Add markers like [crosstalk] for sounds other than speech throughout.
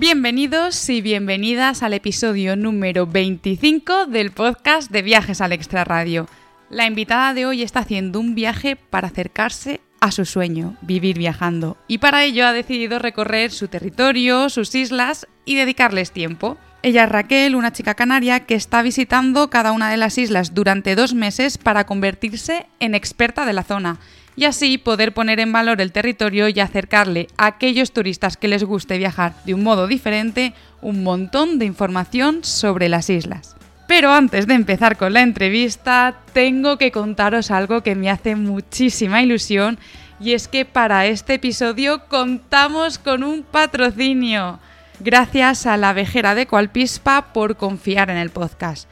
Bienvenidos y bienvenidas al episodio número 25 del podcast de Viajes al Extraradio. La invitada de hoy está haciendo un viaje para acercarse a su sueño, vivir viajando, y para ello ha decidido recorrer su territorio, sus islas y dedicarles tiempo. Ella es Raquel, una chica canaria que está visitando cada una de las islas durante dos meses para convertirse en experta de la zona y así poder poner en valor el territorio y acercarle a aquellos turistas que les guste viajar de un modo diferente un montón de información sobre las islas. Pero antes de empezar con la entrevista, tengo que contaros algo que me hace muchísima ilusión y es que para este episodio contamos con un patrocinio. Gracias a la vejera de Coalpispa por confiar en el podcast.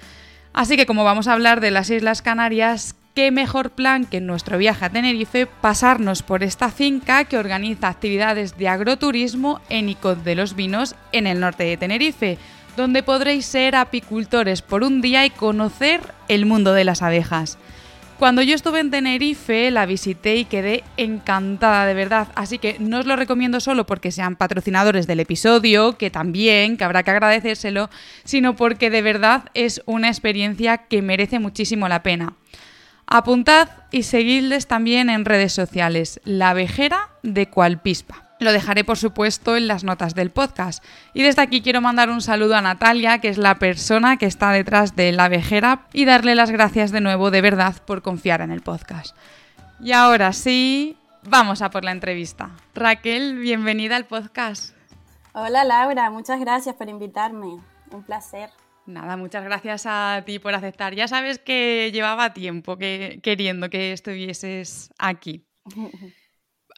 Así que como vamos a hablar de las Islas Canarias, qué mejor plan que en nuestro viaje a Tenerife pasarnos por esta finca que organiza actividades de agroturismo en Icod de los Vinos en el norte de Tenerife, donde podréis ser apicultores por un día y conocer el mundo de las abejas. Cuando yo estuve en Tenerife la visité y quedé encantada de verdad, así que no os lo recomiendo solo porque sean patrocinadores del episodio, que también, que habrá que agradecérselo, sino porque de verdad es una experiencia que merece muchísimo la pena. Apuntad y seguidles también en redes sociales, La Vejera de Cualpispa. Lo dejaré, por supuesto, en las notas del podcast. Y desde aquí quiero mandar un saludo a Natalia, que es la persona que está detrás de La Vejera, y darle las gracias de nuevo de verdad por confiar en el podcast. Y ahora sí, vamos a por la entrevista. Raquel, bienvenida al podcast. Hola Laura, muchas gracias por invitarme. Un placer. Nada, muchas gracias a ti por aceptar. Ya sabes que llevaba tiempo que, queriendo que estuvieses aquí.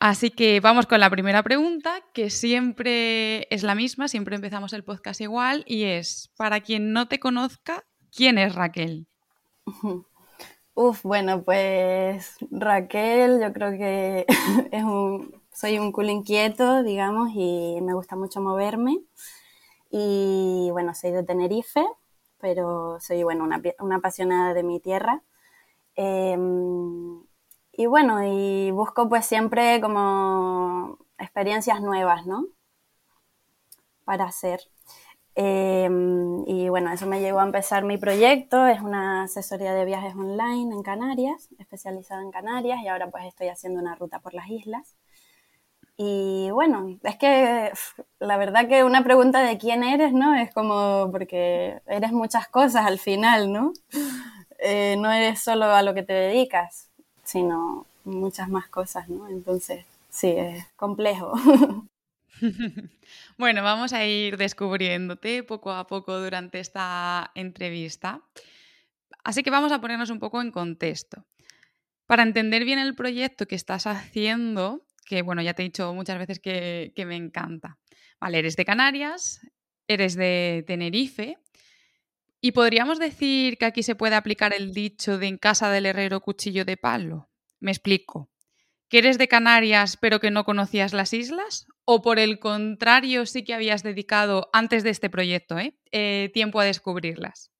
Así que vamos con la primera pregunta, que siempre es la misma, siempre empezamos el podcast igual, y es, para quien no te conozca, ¿quién es Raquel? [laughs] Uf, bueno, pues Raquel, yo creo que [laughs] es un, soy un culo inquieto, digamos, y me gusta mucho moverme. Y bueno, soy de Tenerife, pero soy, bueno, una, una apasionada de mi tierra. Em, y bueno, y busco pues siempre como experiencias nuevas, ¿no? Para hacer. Em, y bueno, eso me llevó a empezar mi proyecto, es una asesoría de viajes online en Canarias, especializada en Canarias, y ahora pues estoy haciendo una ruta por las islas. Y bueno, es que la verdad que una pregunta de quién eres, ¿no? Es como porque eres muchas cosas al final, ¿no? Eh, no eres solo a lo que te dedicas, sino muchas más cosas, ¿no? Entonces, sí, es complejo. [laughs] Bueno, vamos a ir descubriéndote poco a poco durante esta entrevista. Así que vamos a ponernos un poco en contexto. Para entender bien el proyecto que estás haciendo, que bueno, ya te he dicho muchas veces que, me encanta. Vale, eres de Canarias, eres de Tenerife, y podríamos decir que aquí se puede aplicar el dicho de en casa del herrero cuchillo de palo. Me explico. ¿Que eres de Canarias pero que no conocías las islas? ¿O por el contrario sí que habías dedicado, antes de este proyecto, ¿eh? Eh, tiempo a descubrirlas?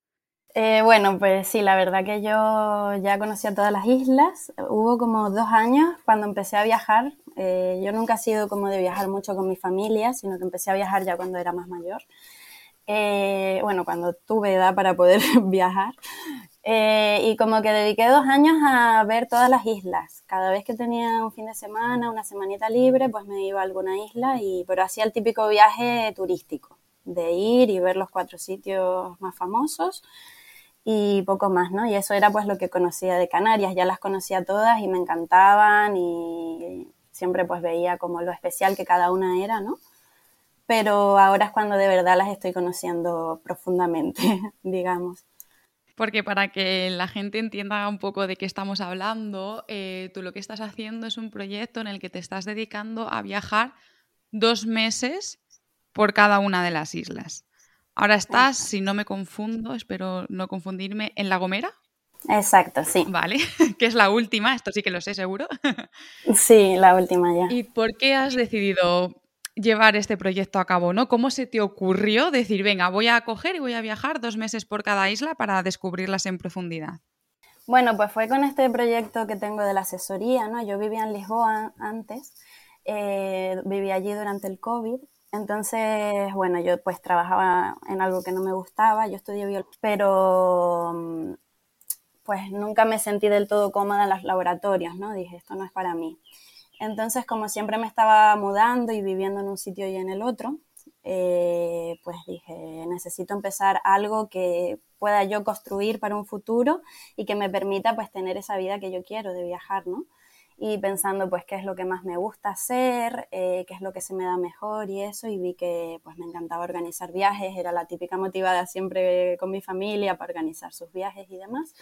Eh, bueno, pues sí, la verdad que yo ya conocía todas las islas. Hubo como dos años cuando empecé a viajar. Eh, yo nunca he sido como de viajar mucho con mi familia, sino que empecé a viajar ya cuando era más mayor. Eh, bueno, cuando tuve edad para poder [laughs] viajar. y como que dediqué dos años a ver todas las islas. Cada vez que tenía un fin de semana, una semanita libre, pues me iba a alguna isla, y, pero hacía el típico viaje turístico, de ir y ver los cuatro sitios más famosos y poco más, ¿no? Y eso era pues lo que conocía de Canarias, ya las conocía todas y me encantaban y siempre pues veía como lo especial que cada una era, ¿no? Pero ahora es cuando de verdad las estoy conociendo profundamente, [laughs] digamos. Porque para que la gente entienda un poco de qué estamos hablando, eh, tú lo que estás haciendo es un proyecto en el que te estás dedicando a viajar dos meses por cada una de las islas. Ahora estás, si no me confundo, espero no confundirme, en La Gomera. Exacto, sí. Vale, [laughs] que es la última, esto sí que lo sé seguro. [laughs] sí, la última ya. ¿Y por qué has decidido llevar este proyecto a cabo, ¿no? ¿Cómo se te ocurrió decir, venga, voy a coger y voy a viajar dos meses por cada isla para descubrirlas en profundidad? Bueno, pues fue con este proyecto que tengo de la asesoría, ¿no? Yo vivía en Lisboa antes, eh, vivía allí durante el COVID, entonces, bueno, yo pues trabajaba en algo que no me gustaba, yo estudié biología, pero mm, pues nunca me sentí del todo cómoda en los laboratorios, ¿no? Dije, esto no es para mí. Entonces, como siempre me estaba mudando y viviendo en un sitio y en el otro, eh, pues dije, necesito empezar algo que pueda yo construir para un futuro y que me permita pues tener esa vida que yo quiero de viajar, ¿no? Y pensando pues qué es lo que más me gusta hacer, eh, qué es lo que se me da mejor y eso, y vi que pues me encantaba organizar viajes, era la típica motivada siempre con mi familia para organizar sus viajes y demás,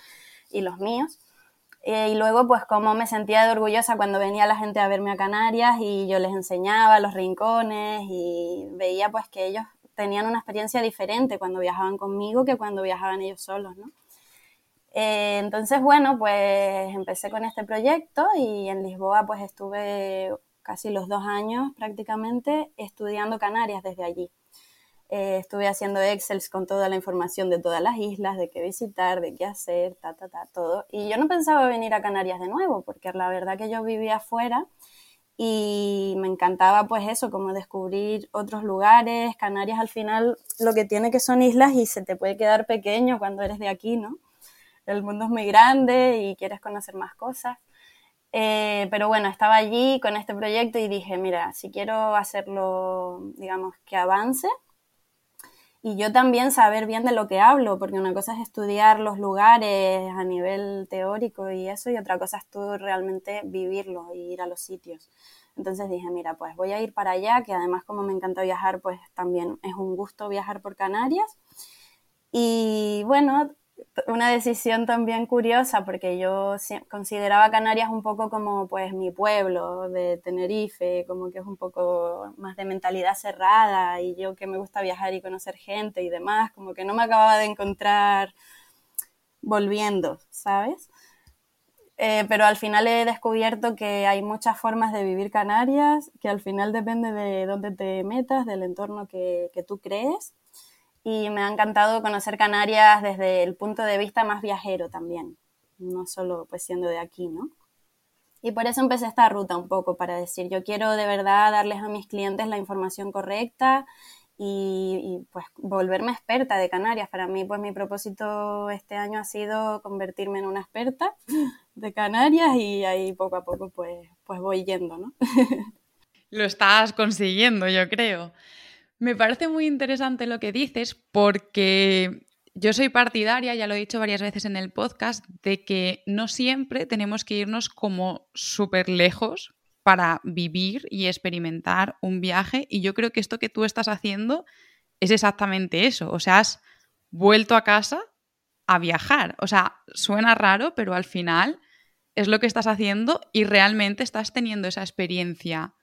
y los míos. Eh, y luego, pues, cómo me sentía de orgullosa cuando venía la gente a verme a Canarias y yo les enseñaba los rincones y veía, pues, que ellos tenían una experiencia diferente cuando viajaban conmigo que cuando viajaban ellos solos, ¿no? Eh, entonces, bueno, pues empecé con este proyecto y en Lisboa, pues, estuve casi los dos años prácticamente estudiando Canarias desde allí. Eh, estuve haciendo Excels con toda la información de todas las islas, de qué visitar, de qué hacer, ta, ta, ta, todo. Y yo no pensaba venir a Canarias de nuevo, porque la verdad que yo vivía afuera y me encantaba pues eso, como descubrir otros lugares. Canarias al final lo que tiene que son islas y se te puede quedar pequeño cuando eres de aquí, ¿no? El mundo es muy grande y quieres conocer más cosas. Eh, pero bueno, estaba allí con este proyecto y dije, mira, si quiero hacerlo, digamos, que avance, y yo también saber bien de lo que hablo, porque una cosa es estudiar los lugares a nivel teórico y eso, y otra cosa es tú realmente vivirlo y ir a los sitios. Entonces dije, mira, pues voy a ir para allá, que además como me encanta viajar, pues también es un gusto viajar por Canarias. Y bueno, una decisión también curiosa porque yo consideraba Canarias un poco como pues mi pueblo de Tenerife, como que es un poco más de mentalidad cerrada y yo que me gusta viajar y conocer gente y demás, como que no me acababa de encontrar volviendo, ¿sabes? Eh, pero al final he descubierto que hay muchas formas de vivir Canarias, que al final depende de dónde te metas, del entorno que, que tú crees y me ha encantado conocer Canarias desde el punto de vista más viajero también, no solo pues siendo de aquí, ¿no? Y por eso empecé esta ruta un poco para decir, yo quiero de verdad darles a mis clientes la información correcta y, pues volverme experta de Canarias. Para mí pues mi propósito este año ha sido convertirme en una experta de Canarias y ahí poco a poco pues, pues voy yendo, ¿no? [laughs] Lo estás consiguiendo, yo creo. Me parece muy interesante lo que dices porque yo soy partidaria, ya lo he dicho varias veces en el podcast, de que no siempre tenemos que irnos como súper lejos para vivir y experimentar un viaje. Y yo creo que esto que tú estás haciendo es exactamente eso. O sea, has vuelto a casa a viajar. O sea, suena raro, pero al final es lo que estás haciendo y realmente estás teniendo esa experiencia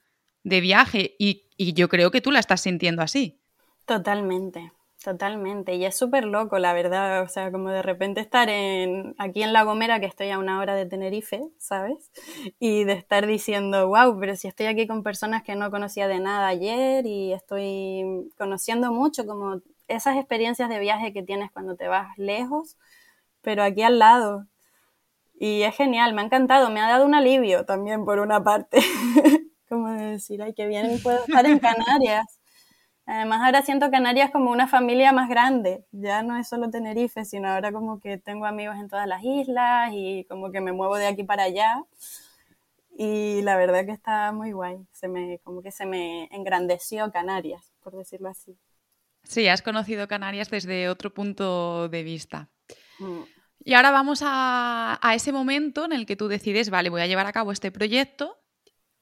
de viaje y, yo creo que tú la estás sintiendo así. Totalmente, totalmente. Y es súper loco, la verdad. O sea, como de repente estar en, aquí en La Gomera, que estoy a una hora de Tenerife, ¿sabes? Y de estar diciendo, wow, pero si estoy aquí con personas que no conocía de nada ayer y estoy conociendo mucho, como esas experiencias de viaje que tienes cuando te vas lejos, pero aquí al lado. Y es genial, me ha encantado, me ha dado un alivio también por una parte. [laughs] decir, ay, qué bien puedo estar en Canarias. Además, ahora siento Canarias como una familia más grande. Ya no es solo Tenerife, sino ahora como que tengo amigos en todas las islas y como que me muevo de aquí para allá. Y la verdad que está muy guay. Se me, como que se me engrandeció Canarias, por decirlo así. Sí, has conocido Canarias desde otro punto de vista. Mm. Y ahora vamos a, a ese momento en el que tú decides, vale, voy a llevar a cabo este proyecto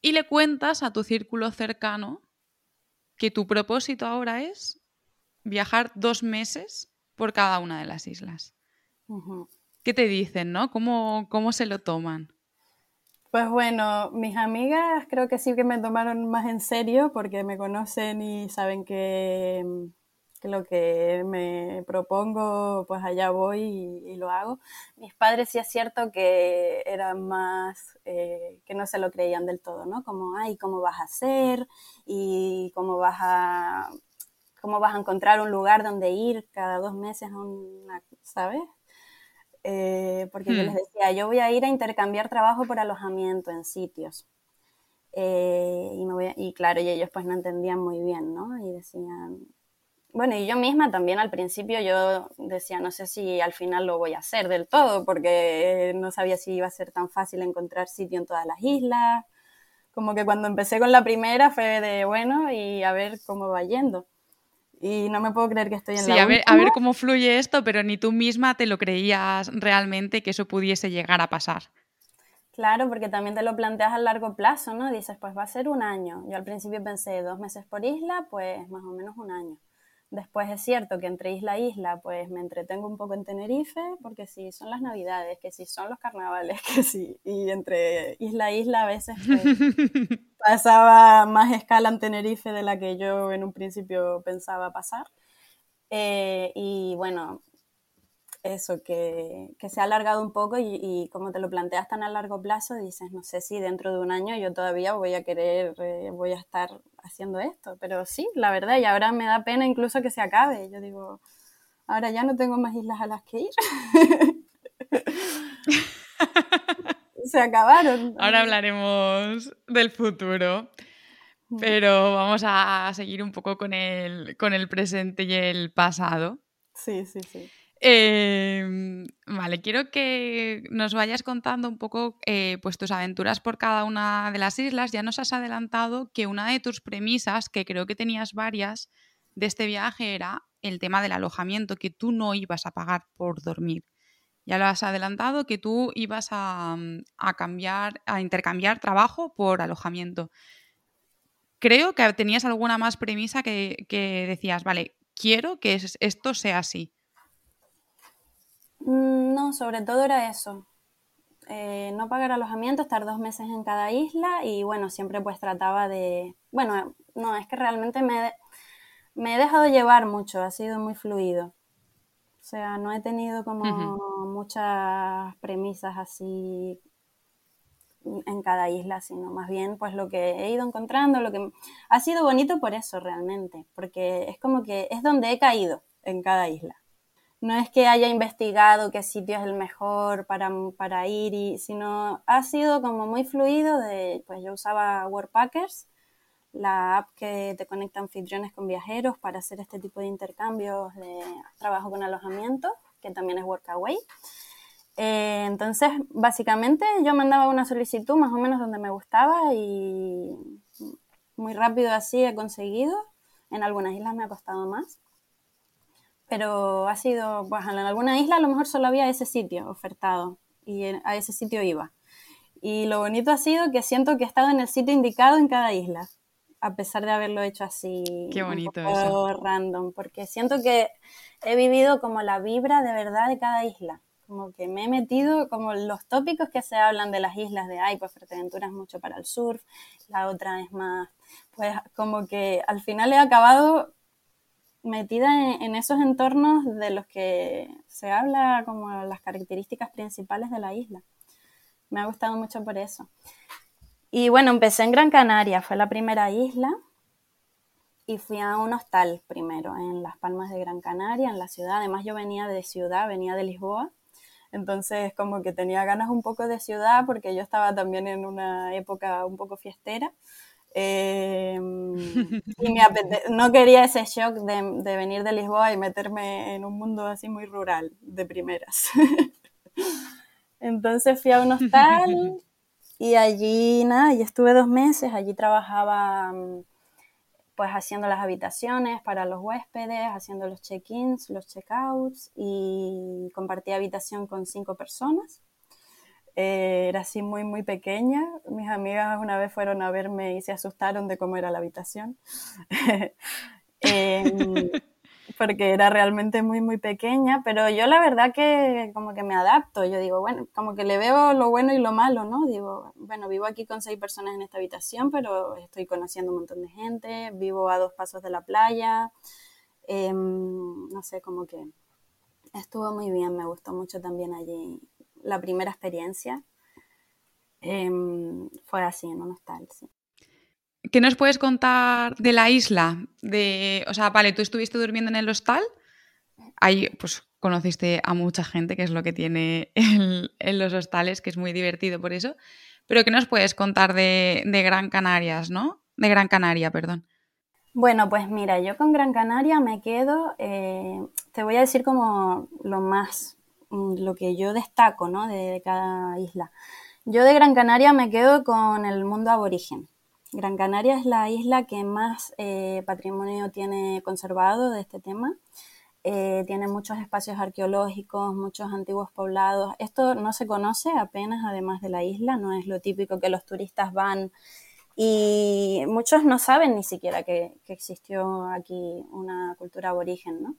y le cuentas a tu círculo cercano que tu propósito ahora es viajar dos meses por cada una de las islas. ¿Qué te dicen, no? ¿Cómo, ¿Cómo se lo toman? Pues bueno, mis amigas creo que sí que me tomaron más en serio porque me conocen y saben que, que lo que me propongo, pues allá voy y, lo hago. Mis padres sí es cierto que eran más, eh, que no se lo creían del todo, ¿no? Como, ay, ¿cómo vas a hacer? Y cómo vas a, cómo vas a encontrar un lugar donde ir cada dos meses, una, ¿sabes? Eh, porque yo les hmm. decía, yo voy a ir a intercambiar trabajo por alojamiento en sitios. Eh, y, me voy y claro, y ellos pues no entendían muy bien, ¿no? Y decían, bueno, y yo misma también al principio yo decía, no sé si al final lo voy a hacer del todo, porque no sabía si iba a ser tan fácil encontrar sitio en todas las islas. Como que cuando empecé con la primera fue de, bueno, y a ver cómo va yendo. Y no me puedo creer que estoy en sí, la a ver, a ver cómo fluye esto, pero ni tú misma te lo creías realmente que eso pudiese llegar a pasar. Claro, porque también te lo planteas a largo plazo, ¿no? Dices, pues va a ser un año. Yo al principio pensé dos meses por isla, pues más o menos un año. Después es cierto que entre isla a isla, pues me entretengo un poco en Tenerife, porque si son las navidades, que si son los carnavales, [laughs] que sí. Y entre isla a isla a veces pues, [laughs] pasaba más escala en Tenerife de la que yo en un principio pensaba pasar. Eh, y bueno, eso, que, se ha alargado un poco y, como te lo planteas tan a largo plazo, dices, no sé si dentro de un año yo todavía voy a querer, eh, voy a estar haciendo esto, pero sí, la verdad, y ahora me da pena incluso que se acabe. Yo digo, ahora ya no tengo más islas a las que ir. [laughs] se acabaron. Ahora hablaremos del futuro. Pero vamos a seguir un poco con el, con el presente y el pasado. Sí, sí, sí. Em, vale, quiero que nos vayas contando un poco eh, pues tus aventuras por cada una de las islas. Ya nos has adelantado que una de tus premisas, que creo que tenías varias de este viaje, era el tema del alojamiento, que tú no ibas a pagar por dormir. Ya lo has adelantado, que tú ibas a, cambiar, a intercambiar trabajo por alojamiento. Creo que tenías alguna más premisa que decías, vale, quiero que esto sea así. Mm, no, sobre todo era eso. Eh, no pagar alojamiento, estar dos meses en cada isla y bueno, siempre pues trataba de... Bueno, no, es que realmente me, me he dejado llevar mucho, ha sido muy fluido. O sea, no he tenido como muchas premisas así en cada isla, sino más bien pues lo que he ido encontrando, lo que ha sido bonito por eso realmente, porque es como que es donde he caído en cada isla no es que haya investigado qué sitio es el mejor para, para ir, y, sino ha sido como muy fluido pues yo usaba Workpackers, la app que te conecta anfitriones con viajeros para hacer este tipo de intercambios de trabajo con alojamiento, que también es Workaway. Eh, entonces, básicamente yo mandaba una solicitud más o menos donde me gustaba y muy rápido así he conseguido. En algunas islas me ha costado más pero ha sido, pues en alguna isla a lo mejor solo había ese sitio ofertado y a ese sitio iba. Y lo bonito ha sido que siento que he estado en el sitio indicado en cada isla, a pesar de haberlo hecho así Qué bonito un poco random, porque siento que he vivido como la vibra de verdad de cada isla. Como que me he metido como los tópicos que se hablan de las islas de, ay, pues Fuerteventura es mucho para el surf, la otra es más, pues como que al final he acabado metida en, esos entornos de los que se habla como las características principales de la isla. Me ha gustado mucho por eso. Y bueno, empecé en Gran Canaria, fue la primera isla y fui a un hostal primero en Las Palmas de Gran Canaria, en la ciudad. Además yo venía de ciudad, venía de Lisboa. Entonces como que tenía ganas un poco de ciudad porque yo estaba también en una época un poco fiestera. Em, y no quería ese shock de, venir de Lisboa y meterme en un mundo así muy rural de primeras. [laughs] Entonces fui a un hostal y allí nada, y estuve dos meses, allí trabajaba pues haciendo las habitaciones para los huéspedes, haciendo los check-ins, los check-outs y compartí habitación con cinco personas. Eh, era así muy, muy pequeña. Mis amigas una vez fueron a verme y se asustaron de cómo era la habitación. [laughs] Em, [laughs] porque era realmente muy, muy pequeña, pero yo la verdad que como que me adapto, yo digo, bueno, como que le veo lo bueno y lo malo, ¿no? Digo, bueno, vivo aquí con seis personas en esta habitación, pero estoy conociendo un montón de gente, vivo a dos pasos de la playa, Em, no sé, como que estuvo muy bien, me gustó mucho también allí. La primera experiencia em, fue así, en un hostal, sí. ¿Qué nos puedes contar de la isla? De, o sea, vale, tú estuviste durmiendo en el hostal, ahí pues conociste a mucha gente, que es lo que tiene en los hostales, que es muy divertido por eso. Pero ¿qué nos puedes contar de, de Gran Canarias, no? De Gran Canaria, perdón. Bueno, pues mira, yo con Gran Canaria me quedo, eh, te voy a decir como lo más, lo que yo destaco, ¿no? De, cada isla. Yo de Gran Canaria me quedo con el mundo aborigen. Gran Canaria es la isla que más eh, patrimonio tiene conservado de este tema. Eh, tiene muchos espacios arqueológicos, muchos antiguos poblados. Esto no se conoce apenas, además de la isla, no es lo típico que los turistas van y muchos no saben ni siquiera que, existió aquí una cultura aborigen, ¿no?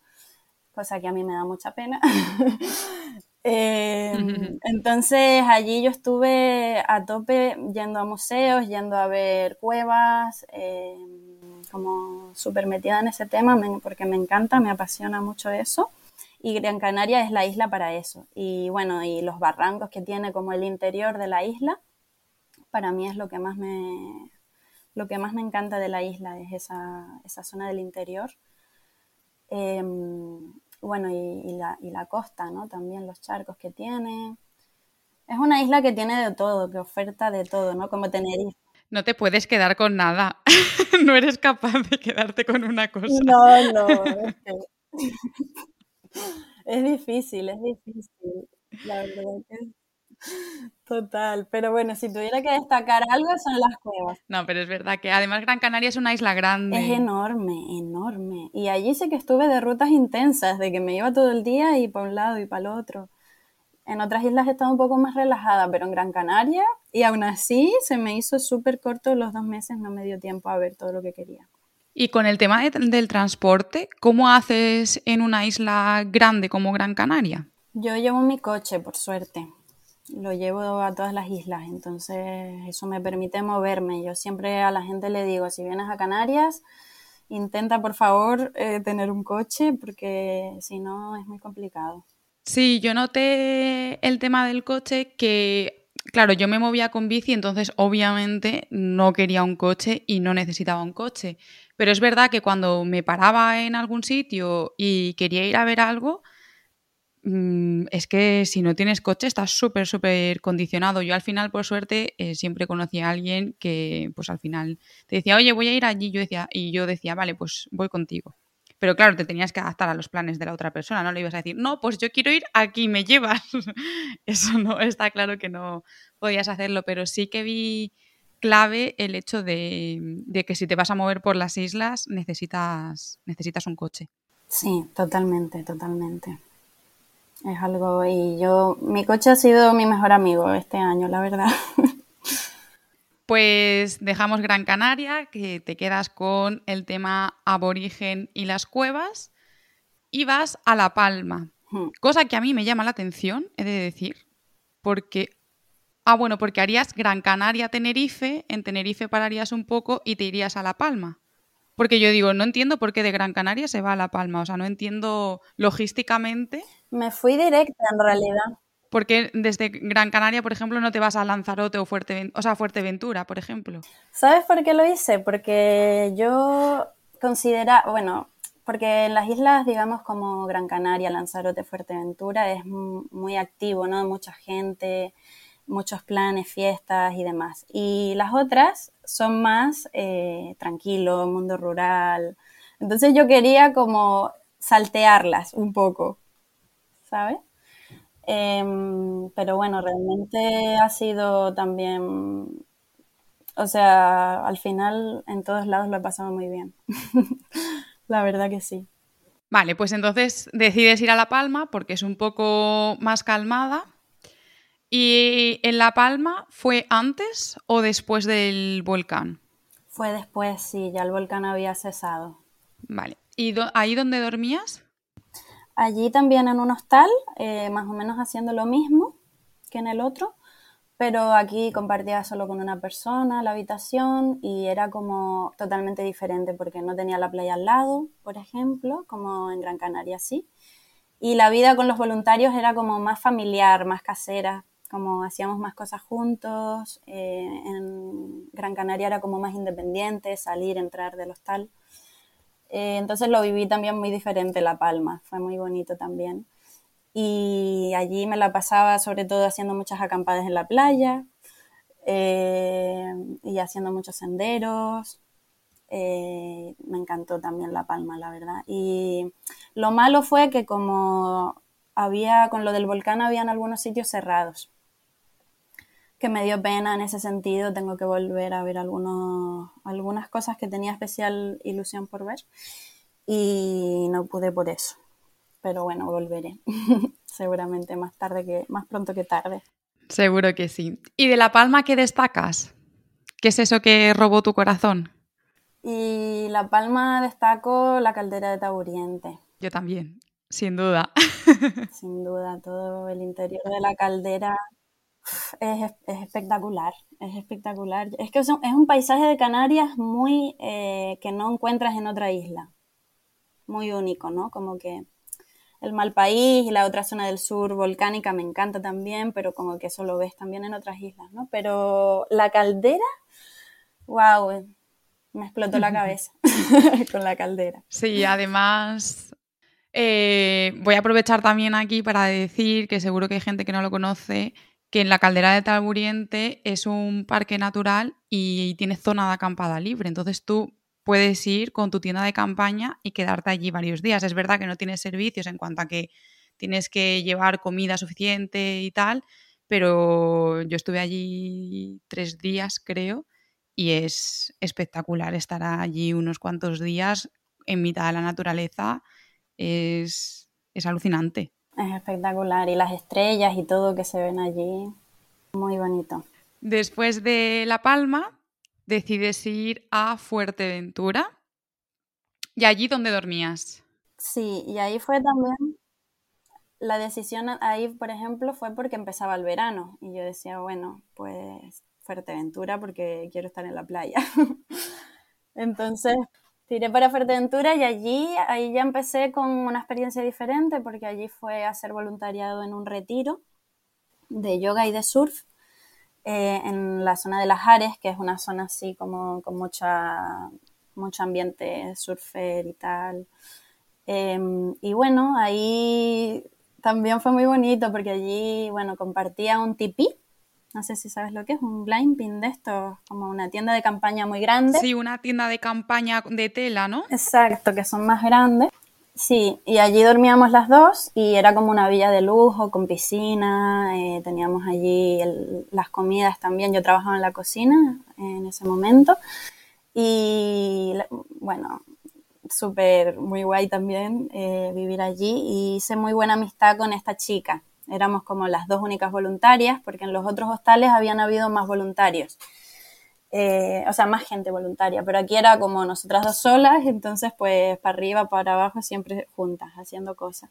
Cosa que a mí me da mucha pena. [laughs] Em, entonces allí yo estuve a tope yendo a museos, yendo a ver cuevas, em, como súper metida en ese tema porque me encanta, me apasiona mucho eso. Y Gran Canaria es la isla para eso. Y bueno, y los barrancos que tiene como el interior de la isla para mí es lo que más me, lo que más me encanta de la isla, es esa, zona del interior. Em, bueno, y, la, costa, ¿no? También los charcos que tiene. Es una isla que tiene de todo, que oferta de todo, ¿no? Como Tenerife. No te puedes quedar con nada. [laughs] no eres capaz de quedarte con una cosa. No, no. Es, [laughs] difícil, es difícil. La verdad que Total, pero bueno, si tuviera que destacar algo son las cuevas. No, pero es verdad que además Gran Canaria es una isla grande. Es enorme, enorme. Y allí sé que estuve de rutas intensas, de que me iba todo el día y para un lado y para el otro. En otras islas he estado un poco más relajada, pero en Gran Canaria, y aún así se me hizo súper corto los dos meses, no me dio tiempo a ver todo lo que quería. Y con el tema del transporte, ¿cómo haces en una isla grande como Gran Canaria? Yo llevo mi coche, por suerte lo llevo a todas las islas, entonces eso me permite moverme. Yo siempre a la gente le digo, si vienes a Canarias, intenta por favor eh, tener un coche porque si no es muy complicado. Sí, yo noté el tema del coche que, claro, yo me movía con bici, entonces obviamente no quería un coche y no necesitaba un coche. Pero es verdad que cuando me paraba en algún sitio y quería ir a ver algo, es que si no tienes coche estás súper, súper condicionado. Yo al final, por suerte, eh, siempre conocí a alguien que pues al final te decía, oye, voy a ir allí. Yo decía, y yo decía, vale, pues voy contigo. Pero claro, te tenías que adaptar a los planes de la otra persona, no le ibas a decir, no, pues yo quiero ir aquí, me llevas. [laughs] Eso no, está claro que no podías hacerlo, pero sí que vi clave el hecho de, de que si te vas a mover por las islas necesitas, necesitas un coche. Sí, totalmente, totalmente. Es algo, y yo, mi coche ha sido mi mejor amigo este año, la verdad. [laughs] Pues dejamos Gran Canaria, que te quedas con el tema aborigen y las cuevas, y vas a La Palma. Hmm. Cosa que a mí me llama la atención, he de decir, porque... Ah, bueno, porque harías Gran Canaria, Tenerife, en Tenerife pararías un poco y te irías a La Palma. Porque yo digo, no entiendo por qué de Gran Canaria se va a La Palma, o sea, no entiendo logísticamente. Me fui directa en realidad. Porque desde Gran Canaria, por ejemplo, no te vas a Lanzarote o, Fuerte, o sea, Fuerteventura, por ejemplo. ¿Sabes por qué lo hice? Porque yo considera, bueno, porque en las islas, digamos, como Gran Canaria, Lanzarote, Fuerteventura, es muy activo, ¿no? Mucha gente, muchos planes, fiestas y demás. Y las otras son más eh, tranquilo, mundo rural. Entonces yo quería como saltearlas un poco, ¿sabes? Em, pero bueno, realmente ha sido también, o sea, al final en todos lados lo he pasado muy bien. [laughs] La verdad que sí. Vale, pues entonces decides ir a La Palma porque es un poco más calmada ¿Y en La Palma fue antes o después del volcán? Fue después, sí, ya el volcán había cesado. Vale. ¿Y ahí dónde dormías? Allí también en un hostal, eh, más o menos haciendo lo mismo que en el otro, pero aquí compartía solo con una persona la habitación y era como totalmente diferente porque no tenía la playa al lado, por ejemplo, como en Gran Canaria sí. Y la vida con los voluntarios era como más familiar, más casera, como hacíamos más cosas juntos. Eh, en Gran Canaria era como más independiente, salir, entrar del hostal. Eh, entonces lo viví también muy diferente La Palma, fue muy bonito también y allí me la pasaba sobre todo haciendo muchas acampadas en la playa eh, y haciendo muchos senderos. Eh, me encantó también La Palma, la verdad. Y lo malo fue que como había, con lo del volcán, habían algunos sitios cerrados, que me dio pena en ese sentido. Tengo que volver a ver algunos, algunas cosas que tenía especial ilusión por ver y no pude por eso pero bueno, volveré. [laughs] Seguramente más tarde que, más pronto que tarde. Seguro que sí. ¿Y de La Palma qué destacas? ¿Qué es eso que robó tu corazón? Y La Palma destaco la caldera de Taburiente. Yo también, sin duda. [laughs] Sin duda, todo el interior de la caldera es, espectacular, es espectacular. Es que es un, paisaje de Canarias muy eh, que no encuentras en otra isla, muy único, ¿no? Como que el Malpaís y la otra zona del sur volcánica me encanta también, pero como que eso lo ves también en otras islas, ¿no? Pero la caldera, wow, me explotó la [laughs] cabeza [laughs] con la caldera. Sí, además eh, voy a aprovechar también aquí para decir que seguro que hay gente que no lo conoce, que en la caldera de Talburiente es un parque natural y tiene zona de acampada libre. Entonces tú puedes ir con tu tienda de campaña y quedarte allí varios días. Es verdad que no tienes servicios en cuanto a que tienes que llevar comida suficiente y tal, pero yo estuve allí tres días, creo, y es espectacular estar allí unos cuantos días en mitad de la naturaleza. Es, es alucinante. Es espectacular. Y las estrellas y todo que se ven allí, muy bonito. Después de La Palma, decides ir a Fuerteventura. ¿Y allí dónde dormías? Sí, y ahí fue también la decisión, ahí por ejemplo fue porque empezaba el verano y yo decía, bueno, pues Fuerteventura porque quiero estar en la playa. [laughs] Entonces tiré para Fuerteventura y allí, ahí ya empecé con una experiencia diferente porque allí fue a hacer voluntariado en un retiro de yoga y de surf eh, en la zona de las Ares, que es una zona así como con mucha, mucho ambiente surfer y tal. Em, y bueno, ahí también fue muy bonito porque allí, bueno, compartía un tipí. No sé si sabes lo que es, un blind pin de esto, como una tienda de campaña muy grande. Sí, una tienda de campaña de tela, ¿no? Exacto, que son más grandes. Sí, y allí dormíamos las dos y era como una villa de lujo con piscina, eh, teníamos allí las comidas también, yo trabajaba en la cocina en ese momento y bueno, súper muy guay también eh, vivir allí y hice muy buena amistad con esta chica. Éramos como las dos únicas voluntarias porque en los otros hostales habían habido más voluntarios. Eh, o sea, más gente voluntaria, pero aquí era como nosotras dos solas, entonces pues para arriba, para abajo, siempre juntas, haciendo cosas.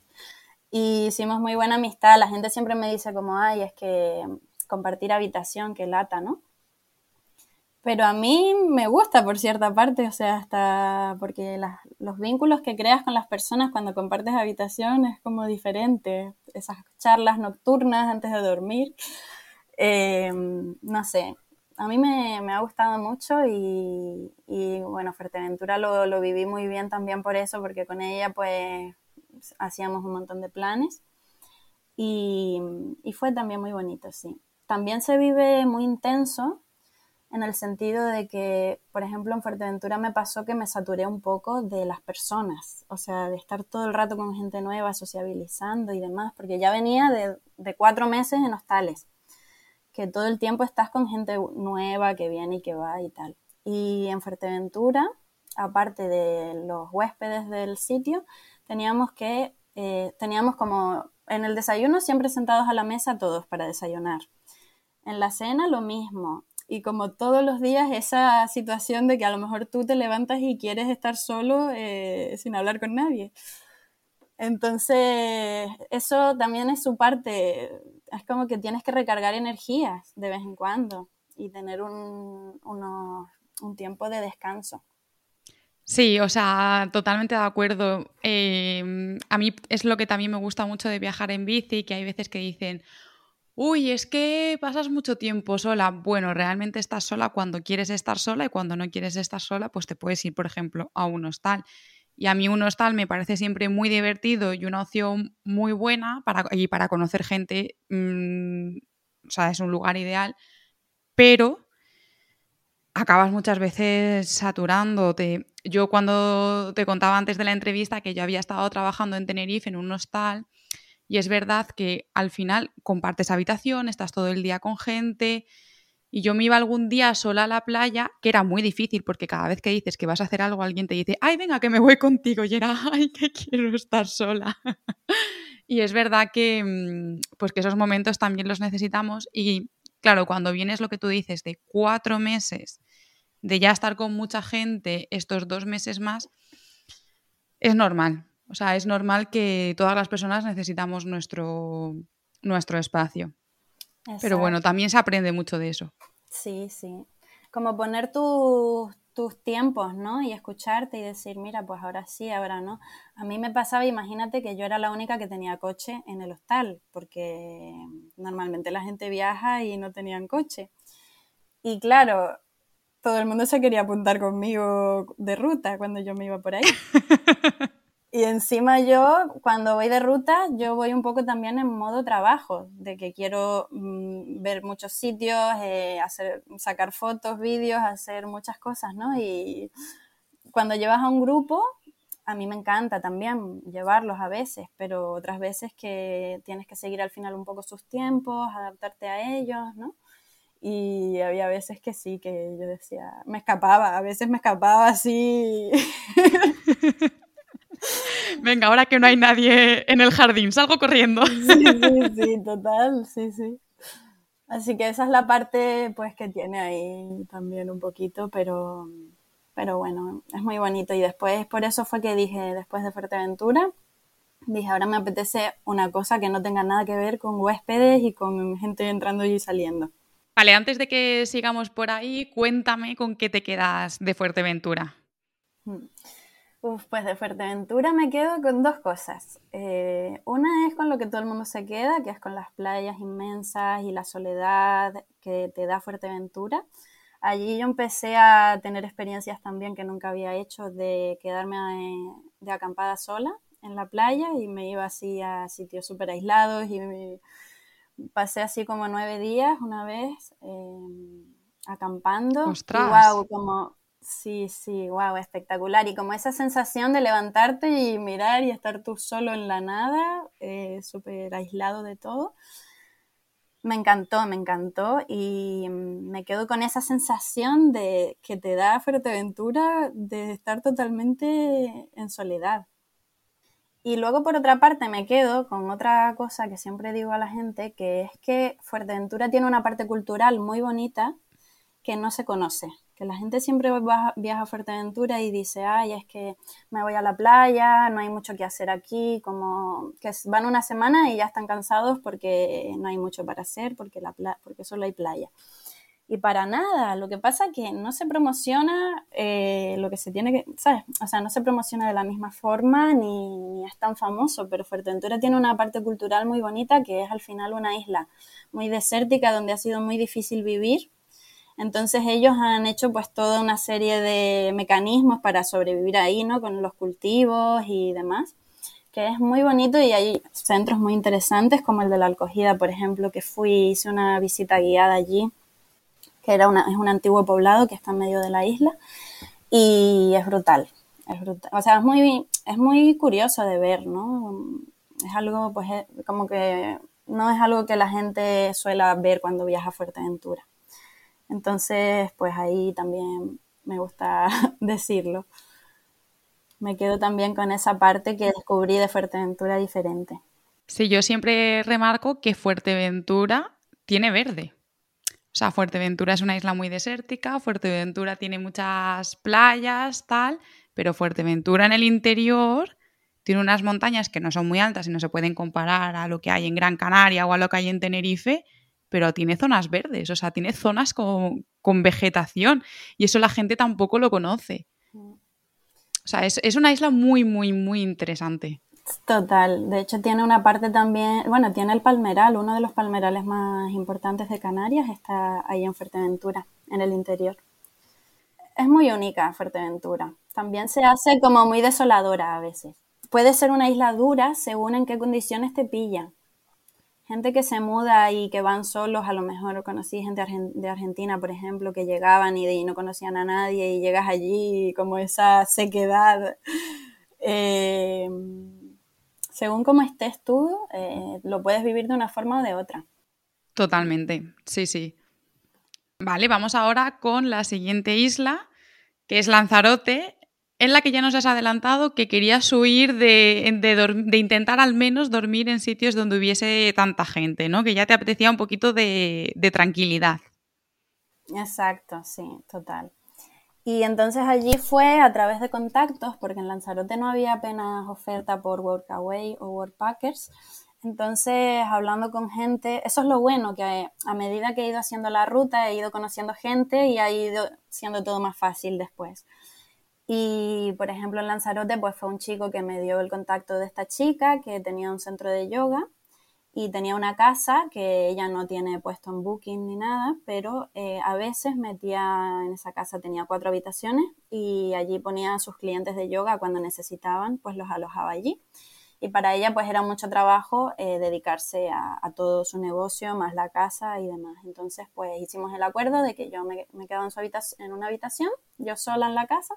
Y hicimos muy buena amistad, la gente siempre me dice como, ay, es que compartir habitación, que lata, ¿no? Pero a mí me gusta por cierta parte, o sea, hasta porque los vínculos que creas con las personas cuando compartes habitación es como diferente. Esas charlas nocturnas antes de dormir, eh, no sé, a mí me, ha gustado mucho y, bueno, Fuerteventura lo, lo, viví muy bien también por eso, porque con ella pues hacíamos un montón de planes y, fue también muy bonito, sí. También se vive muy intenso en el sentido de que, por ejemplo, en Fuerteventura me pasó que me saturé un poco de las personas, o sea, de estar todo el rato con gente nueva, sociabilizando y demás, porque ya venía de, de cuatro meses en hostales que todo el tiempo estás con gente nueva que viene y que va y tal. Y en Fuerteventura, aparte de los huéspedes del sitio, teníamos que, eh, teníamos como en el desayuno siempre sentados a la mesa todos para desayunar. En la cena lo mismo. Y como todos los días esa situación de que a lo mejor tú te levantas y quieres estar solo eh, sin hablar con nadie. Entonces, eso también es su parte. Es como que tienes que recargar energías de vez en cuando y tener un, un tiempo de descanso. Sí, o sea, totalmente de acuerdo. Em, a mí es lo que también me gusta mucho de viajar en bici, que hay veces que dicen, uy, es que pasas mucho tiempo sola. Bueno, realmente estás sola cuando quieres estar sola y cuando no quieres estar sola, pues te puedes ir, por ejemplo, a un hostal. Y a mí un hostal me parece siempre muy divertido y una opción muy buena para, y para conocer gente. Mm, o sea, es un lugar ideal, pero acabas muchas veces saturándote. Yo cuando te contaba antes de la entrevista que yo había estado trabajando en Tenerife en un hostal y es verdad que al final compartes habitación, estás todo el día con gente y yo me iba algún día sola a la playa, que era muy difícil porque cada vez que dices que vas a hacer algo alguien te dice, ay, venga, que me voy contigo y era, [laughs] ay, que quiero estar sola. [laughs] y es verdad que, mm, pues que esos momentos también los necesitamos y claro, cuando vienes lo que tú dices de cuatro meses de ya estar con mucha gente estos dos meses más, es normal. O sea, es normal que todas las personas necesitamos nuestro, nuestro espacio. Pero bueno, también se aprende mucho de eso. Sí, sí. Como poner tus tiempos, ¿no? Y escucharte y decir, mira, pues ahora sí, ahora no. A mí me pasaba, imagínate que yo era la única que tenía coche en el hostal, porque normalmente la gente viaja y no tenían coche. Y claro, todo el mundo se quería apuntar conmigo de ruta cuando yo me iba por ahí. [laughs] y encima yo, cuando voy de ruta, yo voy un poco también en modo trabajo, de que quiero mm, ver muchos sitios, eh, hacer, sacar fotos, vídeos, hacer muchas cosas, ¿no? Y cuando llevas a un grupo, a mí me encanta también llevarlos a veces, pero otras veces que tienes que seguir al final un poco sus tiempos, adaptarte a ellos, ¿no? Y había veces que sí, que yo decía, me escapaba, a veces me escapaba así. [laughs] Venga, ahora que no hay nadie en el jardín, salgo corriendo. Sí, sí, sí, total, sí, sí. Así que esa es la parte pues que tiene ahí también un poquito, pero, pero bueno, es muy bonito. Y después, por eso fue que dije, después de Fuerteventura, dije, ahora me apetece una cosa que no tenga nada que ver con huéspedes y con gente entrando y saliendo. Vale, antes de que sigamos por ahí, cuéntame con qué te quedas de Fuerteventura. Mm. Uf, pues de Fuerteventura me quedo con dos cosas. Eh, una es con lo que todo el mundo se queda, que es con las playas inmensas y la soledad que te da Fuerteventura. Allí yo empecé a tener experiencias también que nunca había hecho de quedarme eh, de acampada sola en la playa y me iba así a sitios súper aislados y me, pasé así como nueve días una vez em, acampando. ¡Ostras! wow, como, sí, sí, wow, espectacular. Y como esa sensación de levantarte y mirar y estar tú solo en la nada, eh, súper aislado de todo. Me encantó, me encantó y mm, me quedo con esa sensación de que te da Fuerteventura de estar totalmente en soledad. Y luego, por otra parte, me quedo con otra cosa que siempre digo a la gente, que es que Fuerteventura tiene una parte cultural muy bonita que no se conoce. Que la gente siempre viaja a Fuerteventura y dice, ay, es que me voy a la playa, no hay mucho que hacer aquí, como que van una semana y ya están cansados porque no hay mucho para hacer, porque, la porque solo hay playa. Y para nada, lo que pasa es que no se promociona eh, lo que se tiene que, ¿sabes? O sea, no se promociona de la misma forma ni, es tan famoso, pero Fuerteventura tiene una parte cultural muy bonita que es al final una isla muy desértica donde ha sido muy difícil vivir. Entonces ellos han hecho pues toda una serie de mecanismos para sobrevivir ahí, ¿no? Con los cultivos y demás, que es muy bonito y hay centros muy interesantes como el de la Alcogida, por ejemplo, que fui, hice una visita guiada allí que era una, es un antiguo poblado que está en medio de la isla y es brutal, es brutal. O sea, es muy, es muy curioso de ver, ¿no? Es algo, pues, como que no es algo que la gente suele ver cuando viaja a Fuerteventura. Entonces, pues ahí también me gusta [laughs] decirlo. Me quedo también con esa parte que descubrí de Fuerteventura diferente. Sí, yo siempre remarco que Fuerteventura tiene verde. O sea, Fuerteventura es una isla muy desértica, Fuerteventura tiene muchas playas, tal, pero Fuerteventura en el interior tiene unas montañas que no son muy altas y no se pueden comparar a lo que hay en Gran Canaria o a lo que hay en Tenerife, pero tiene zonas verdes, o sea, tiene zonas con, vegetación y eso la gente tampoco lo conoce. O sea, es, es, una isla muy, muy, muy interesante. Total, de hecho tiene una parte también, bueno, tiene el palmeral, uno de los palmerales más importantes de Canarias está ahí en Fuerteventura, en el interior. Es muy única Fuerteventura, también se hace como muy desoladora a veces. Puede ser una isla dura según en qué condiciones te pilla gente que se muda y que van solos, a lo mejor conocí gente de Argentina, por ejemplo, que llegaban y, no conocían a nadie y llegas allí como esa sequedad. [laughs] Eh, según cómo estés tú, eh, lo puedes vivir de una forma o de otra. Totalmente, sí, sí. Vale, vamos ahora con la siguiente isla, que es Lanzarote, en la que ya nos has adelantado que querías huir de, intentar al menos dormir en sitios donde hubiese tanta gente, ¿no? Que ya te apetecía un poquito de, de tranquilidad. Exacto, sí, total. Y entonces allí fue a través de contactos, porque en Lanzarote no había apenas oferta por Workaway o Workpackers. Entonces, hablando con gente, eso es lo bueno, que a medida que he ido haciendo la ruta, he ido conociendo gente y ha ido siendo todo más fácil después. Y, por ejemplo, en Lanzarote, pues fue un chico que me dio el contacto de esta chica que tenía un centro de yoga y tenía una casa que ella no tiene puesto en booking ni nada, pero eh, a veces metía en esa casa, tenía cuatro habitaciones y allí ponía a sus clientes de yoga cuando necesitaban, pues los alojaba allí. Y para ella pues era mucho trabajo eh, dedicarse a, todo su negocio, más la casa y demás. Entonces pues hicimos el acuerdo de que yo me, me quedaba en, su habitación, en una habitación, yo sola en la casa,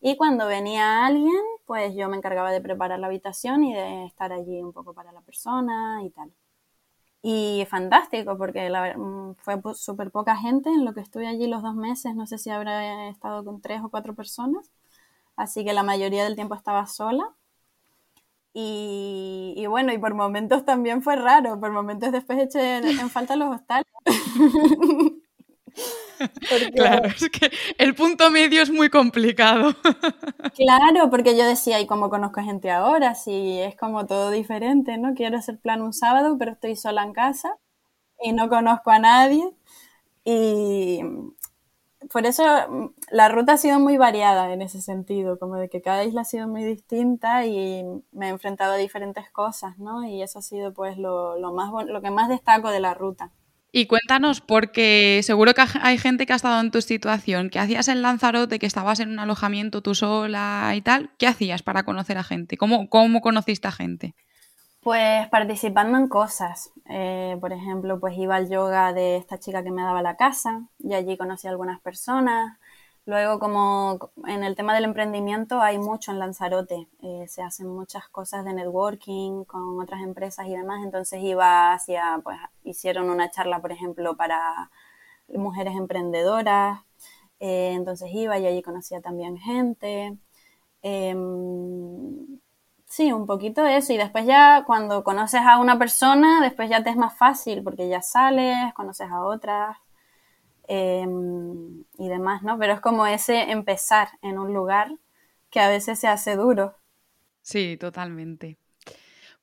y cuando venía alguien, pues yo me encargaba de preparar la habitación y de estar allí un poco para la persona y tal. Y fantástico, porque mm, fue súper poca gente en lo que estuve allí los dos meses. No sé si habrá estado con tres o cuatro personas. Así que la mayoría del tiempo estaba sola. Y, y bueno, y por momentos también fue raro. Por momentos después eché en falta los hostales. [laughs] Claro, es que el punto medio es muy complicado. [laughs] Claro, porque yo decía, ¿y cómo conozco a gente ahora? Si es como todo diferente, ¿no? Quiero hacer plan un sábado, pero estoy sola en casa y no conozco a nadie. Y por eso la ruta ha sido muy variada en ese sentido, como de que cada isla ha sido muy distinta y me he enfrentado a diferentes cosas, ¿no? Y eso ha sido pues lo, lo más, lo que más destaco de la ruta. Y cuéntanos, porque seguro que hay gente que ha estado en tu situación, ¿qué hacías en Lanzarote, que estabas en un alojamiento tú sola y tal? ¿Qué hacías para conocer a gente? ¿Cómo, cómo conociste a gente? Pues participando en cosas. Eh, por ejemplo, pues iba al yoga de esta chica que me daba la casa y allí conocí a algunas personas. Luego, como en el tema del emprendimiento, hay mucho en Lanzarote. Eh, se hacen muchas cosas de networking con otras empresas y demás. Entonces iba hacia, pues, hicieron una charla, por ejemplo, para mujeres emprendedoras. Eh, entonces iba y allí conocía también gente. Em, sí, un poquito eso. Y después ya cuando conoces a una persona, después ya te es más fácil porque ya sales, conoces a otras. Em, y demás, ¿no? Pero es como ese empezar en un lugar que a veces se hace duro. Sí, totalmente.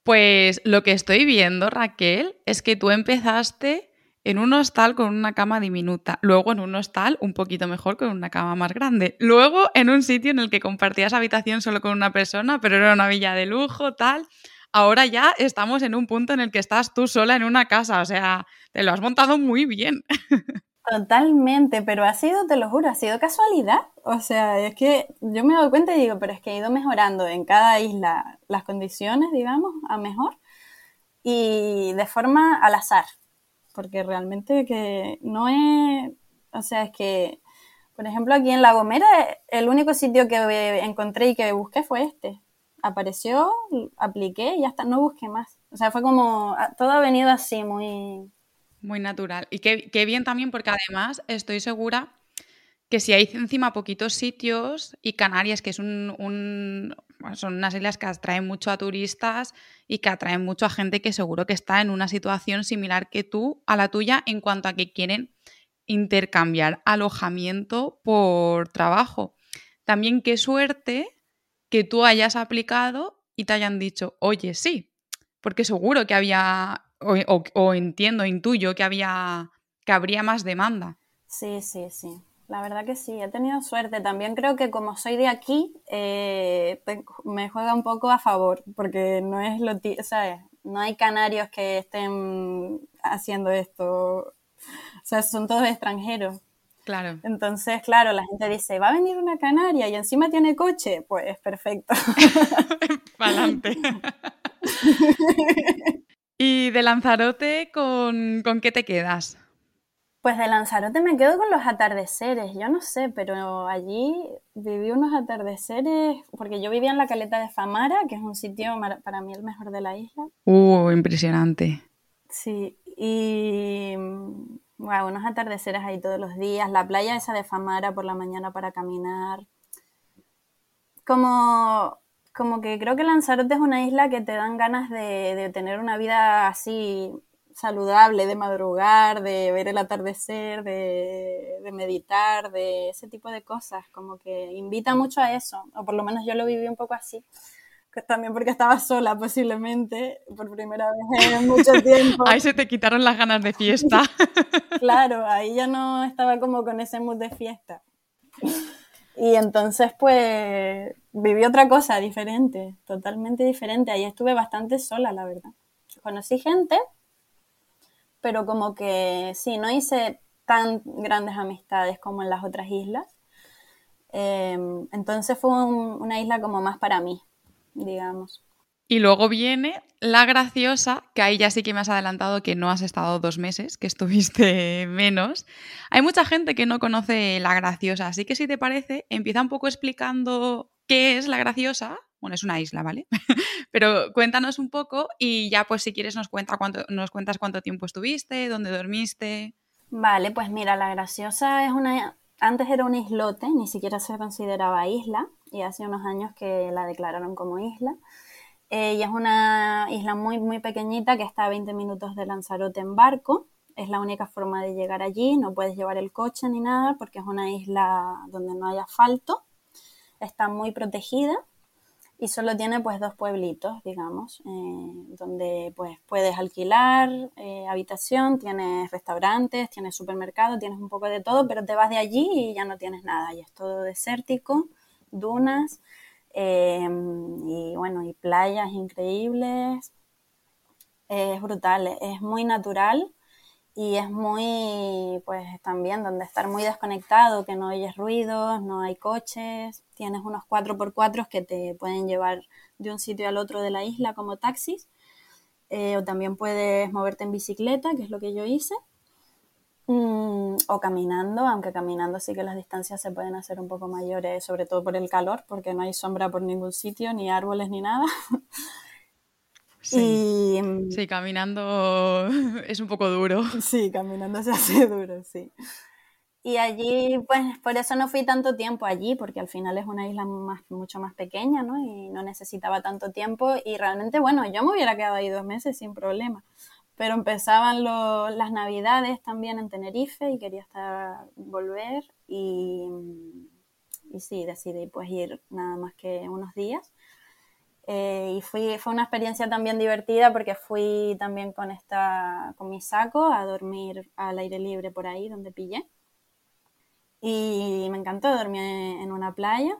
Pues lo que estoy viendo, Raquel, es que tú empezaste en un hostal con una cama diminuta, luego en un hostal un poquito mejor con una cama más grande, luego en un sitio en el que compartías habitación solo con una persona, pero era una villa de lujo, tal. Ahora ya estamos en un punto en el que estás tú sola en una casa, o sea, te lo has montado muy bien. [laughs] Totalmente, pero ha sido, te lo juro, ha sido casualidad. O sea, es que yo me doy cuenta y digo, pero es que he ido mejorando en cada isla las condiciones, digamos, a mejor y de forma al azar, porque realmente que no es, o sea, es que, por ejemplo, aquí en La Gomera, el único sitio que encontré y que busqué fue este. Apareció, apliqué y hasta no busqué más. O sea, fue como, todo ha venido así, muy, muy natural. Y qué, bien también porque además estoy segura que si hay encima poquitos sitios y Canarias, que es un, son unas islas que atraen mucho a turistas y que atraen mucho a gente que seguro que está en una situación similar que tú, a la tuya, en cuanto a que quieren intercambiar alojamiento por trabajo. También qué suerte que tú hayas aplicado y te hayan dicho, oye, sí, porque seguro que había, o, entiendo, intuyo que había, que habría más demanda. Sí, sí, sí. La verdad que sí, he tenido suerte. También creo que como soy de aquí, eh, me juega un poco a favor, porque no es lo, ¿sabes? No hay canarios que estén haciendo esto. O sea, son todos extranjeros. Claro. Entonces, claro, la gente dice, va a venir una canaria y encima tiene coche. Pues perfecto. [laughs] Adelante. [laughs] ¿Y de Lanzarote con, con qué te quedas? Pues de Lanzarote me quedo con los atardeceres, yo no sé, pero allí viví unos atardeceres, porque yo vivía en la caleta de Famara, que es un sitio para mí el mejor de la isla. Uh, impresionante. Sí, y bueno, unos atardeceres ahí todos los días, la playa esa de Famara por la mañana para caminar. Como, como que creo que Lanzarote es una isla que te dan ganas de, de tener una vida así saludable, de madrugar, de ver el atardecer, de, meditar, de ese tipo de cosas, como que invita mucho a eso, o por lo menos yo lo viví un poco así, también porque estaba sola posiblemente, por primera vez en [laughs] mucho tiempo. ahí se te quitaron las ganas de fiesta. [laughs] claro, ahí ya no estaba como con ese mood de fiesta. Y entonces pues viví otra cosa diferente, totalmente diferente, ahí estuve bastante sola, la verdad. Conocí gente, pero como que sí, no hice tan grandes amistades como en las otras islas. Em, entonces fue una isla como más para mí, digamos. Y luego viene la graciosa, que ahí ya sí que me has adelantado que no has estado dos meses, que estuviste [laughs] menos. Hay mucha gente que no conoce la graciosa, así que si te parece, empieza un poco explicando qué es la graciosa bueno, es una isla, ¿vale? [laughs] Pero cuéntanos un poco y ya pues si quieres nos, cuenta nos cuentas cuánto tiempo estuviste, dónde dormiste. Vale, pues mira, la graciosa es una... Antes era un islote, ni siquiera se consideraba isla y hace unos años que la declararon como isla. Y es una isla muy, muy pequeñita que está a 20 minutos de Lanzarote en barco. Es la única forma de llegar allí, no puedes llevar el coche ni nada porque es una isla donde no hay asfalto. Está muy protegida y solo tiene pues dos pueblitos, digamos, eh, donde pues puedes alquilar eh, habitación, tienes restaurantes, tienes supermercado, tienes un poco de todo, pero te vas de allí y ya no tienes nada, y es todo desértico, dunas, eh, y bueno, y playas increíbles, es brutal, es muy natural y es muy, pues también donde estar muy desconectado, que no oyes ruidos, no hay coches, tienes unos 4x4 que te pueden llevar de un sitio al otro de la isla como taxis, eh, o también puedes moverte en bicicleta, que es lo que yo hice, mm, o caminando, aunque caminando sí que las distancias se pueden hacer un poco mayores, sobre todo por el calor, porque no hay sombra por ningún sitio, ni árboles, ni nada. [laughs] Sí. Mm, sí, caminando [laughs] es un poco duro. Sí, caminando se hace [laughs] duro, sí. Y allí, pues por eso no fui tanto tiempo allí, porque al final es una isla más, mucho más pequeña, ¿no? Y no necesitaba tanto tiempo. Y realmente, bueno, yo me hubiera quedado ahí dos meses sin problema. Pero empezaban las navidades también en Tenerife y quería estar, volver. Y, y sí, decidí pues ir nada más que unos días. Eh, y fui, fue una experiencia también divertida porque fui también con, esta, con mi saco a dormir al aire libre por ahí donde pillé. Y me encantó dormir en una playa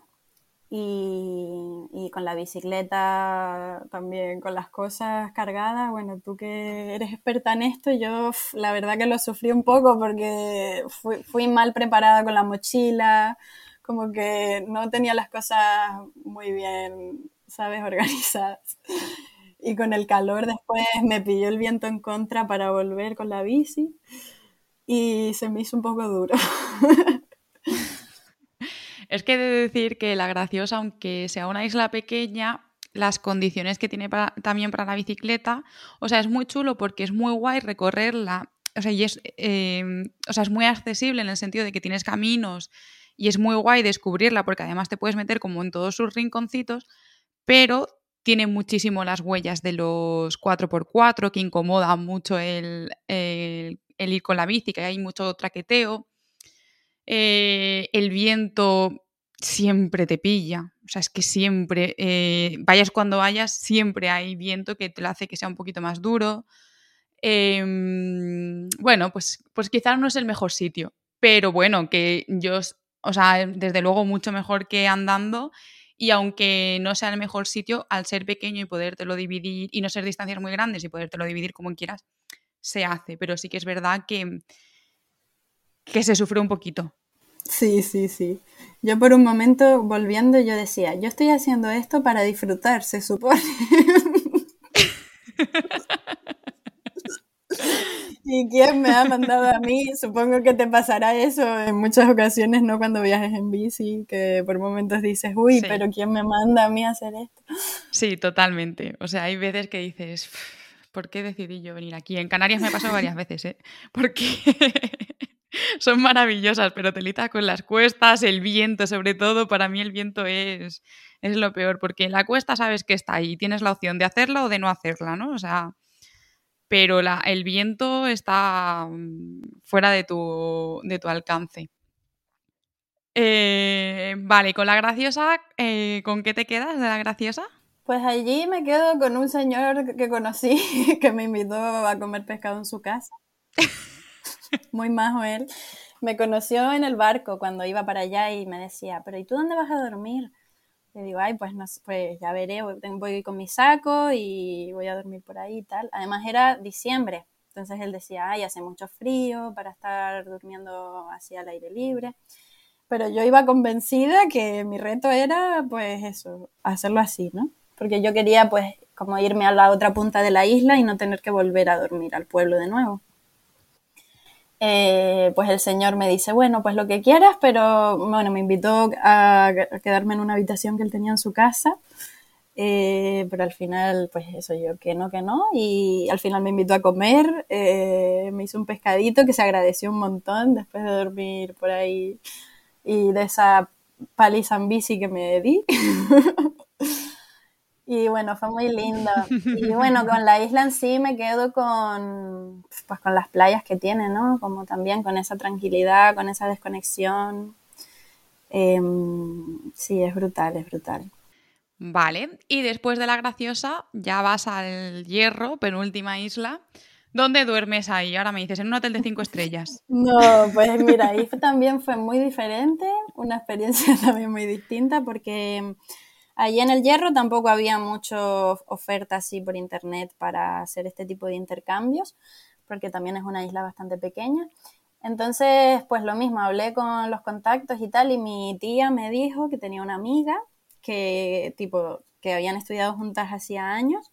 y, y, con la bicicleta también, con las cosas cargadas. Bueno, tú que eres experta en esto, yo la verdad que lo sufrí un poco porque fui, fui mal preparada con la mochila, como que no tenía las cosas muy bien ¿sabes? [laughs] Organizadas. Y con el calor después me pilló el viento en contra para volver con la bici y se me hizo un poco duro. [laughs] Es que he de decir que la graciosa, aunque sea una isla pequeña, las condiciones que tiene también para la bicicleta, o sea, es muy chulo porque es muy guay recorrerla, o sea, y es, em, muy accesible en el sentido de que tienes caminos y es muy guay descubrirla porque además te puedes meter como en todos sus rinconcitos, pero tiene muchísimo las huellas de los 4x4 que incomoda mucho el, ir con la bici, que hay mucho traqueteo. Eh, el viento siempre te pilla, O sea, es que siempre, eh, vayas cuando vayas, siempre hay viento que te lo hace que sea un poquito más duro. Em, bueno, pues, pues quizás no es el mejor sitio, pero bueno, que yo, o sea, desde luego mucho mejor que andando y aunque no sea el mejor sitio, al ser pequeño y podértelo dividir y no ser distancias muy grandes y podértelo dividir como quieras, se hace, pero sí que es verdad que, que se sufre un poquito. Sí, sí, sí. Yo por un momento, volviendo, yo decía, yo estoy haciendo esto para disfrutar, se supone. [laughs] ¿Y quién me ha mandado a mí? Supongo que te pasará eso en muchas ocasiones, ¿no? Cuando viajes en bici, que por momentos dices, uy, pero ¿quién me manda a mí a hacer esto? Sí, totalmente. O sea, hay veces que dices, ¿por qué decidí yo venir aquí? En Canarias me pasó varias veces, ¿eh? [laughs] Porque [laughs] son maravillosas, pero telita con las cuestas, el viento sobre todo, para mí el viento es, es lo peor, porque la cuesta sabes que está ahí, tienes la opción de hacerla o de no hacerla, ¿no? O sea, pero la, el viento está mm, fuera de tu, de tu alcance. Eh, vale, con la graciosa, eh, ¿con qué te quedas de la graciosa? Pues allí me quedo con un señor que conocí [laughs] que me invitó a comer pescado en su casa. [laughs] Muy majo él. Me conoció en el barco cuando iba para allá y me decía, pero ¿y tú dónde vas a dormir? Le digo, ay, pues, no, pues ya veré, voy, con mi saco y voy a dormir por ahí y tal. Además era diciembre, entonces él decía, ay, hace mucho frío para estar durmiendo así al aire libre. Pero yo iba convencida que mi reto era, pues eso, hacerlo así, ¿no? Porque yo quería, pues, como irme a la otra punta de la isla y no tener que volver a dormir al pueblo de nuevo. Eh, pues el señor me dice, bueno, pues lo que quieras, pero bueno, me invitó a quedarme en una habitación que él tenía en su casa, eh, pero al final, pues eso yo, que no, que no, y al final me invitó a comer, eh, me hizo un pescadito que se agradeció un montón después de dormir por ahí y de esa paliza en bici que me di. [laughs] Y bueno, fue muy lindo. [laughs] Y bueno, con la isla en sí me quedo con, pues, con las playas que tiene, ¿no? Como también con esa tranquilidad, con esa desconexión. Em, sí, es brutal, es brutal. Vale, y después de la graciosa ya vas al Hierro, penúltima isla. ¿Dónde duermes ahí? Ahora me dices, en un hotel de cinco estrellas. [laughs] No, pues mira, ahí también fue muy diferente, una experiencia [laughs] también muy distinta porque Allí en el Hierro tampoco había mucha oferta así por internet para hacer este tipo de intercambios, porque también es una isla bastante pequeña. Entonces, pues lo mismo, hablé con los contactos y tal, y mi tía me dijo que tenía una amiga que, tipo, que habían estudiado juntas hacía años.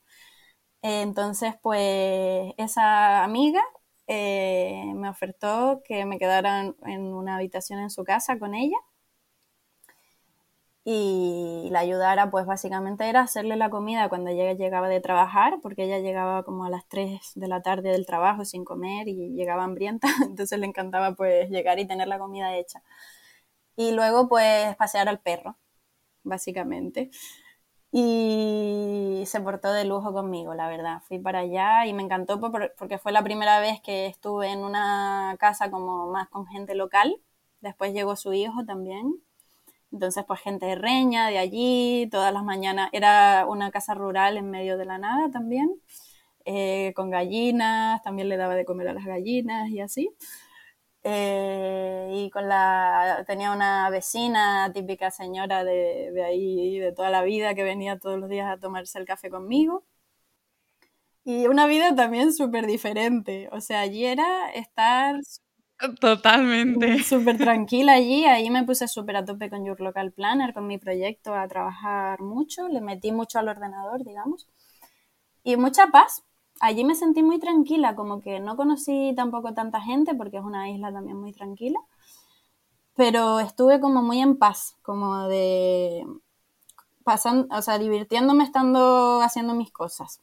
Entonces, pues esa amiga eh, me ofertó que me quedara en una habitación en su casa con ella y la ayudara pues básicamente era hacerle la comida cuando ella llegaba de trabajar, porque ella llegaba como a las 3 de la tarde del trabajo sin comer y llegaba hambrienta, [laughs] entonces le encantaba pues llegar y tener la comida hecha. Y luego pues pasear al perro, básicamente. Y se portó de lujo conmigo, la verdad. Fui para allá y me encantó porque fue la primera vez que estuve en una casa como más con gente local. Después llegó su hijo también, entonces, pues gente de Reña, de allí, todas las mañanas. Era una casa rural en medio de la nada también, eh, con gallinas, también le daba de comer a las gallinas y así. Eh, y con la tenía una vecina, típica señora de, de ahí, de toda la vida, que venía todos los días a tomarse el café conmigo. Y una vida también súper diferente. O sea, allí era estar Totalmente. [laughs] Súper tranquila allí, ahí me puse súper a tope con Your Local Planner, con mi proyecto, a trabajar mucho, le metí mucho al ordenador, digamos, y mucha paz. Allí me sentí muy tranquila, como que no conocí tampoco tanta gente, porque es una isla también muy tranquila, pero estuve como muy en paz, como de pasando, o sea, divirtiéndome estando haciendo mis cosas.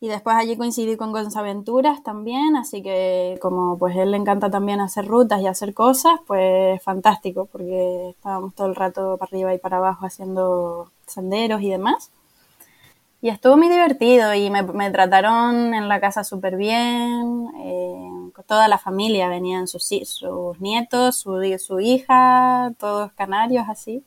Y después allí coincidí con Aventuras también, así que como pues él le encanta también hacer rutas y hacer cosas, pues fantástico, porque estábamos todo el rato para arriba y para abajo haciendo senderos y demás. Y estuvo muy divertido y me, trataron en la casa súper bien, eh, toda la familia, venían sus, sus nietos, su, su hija, todos canarios así.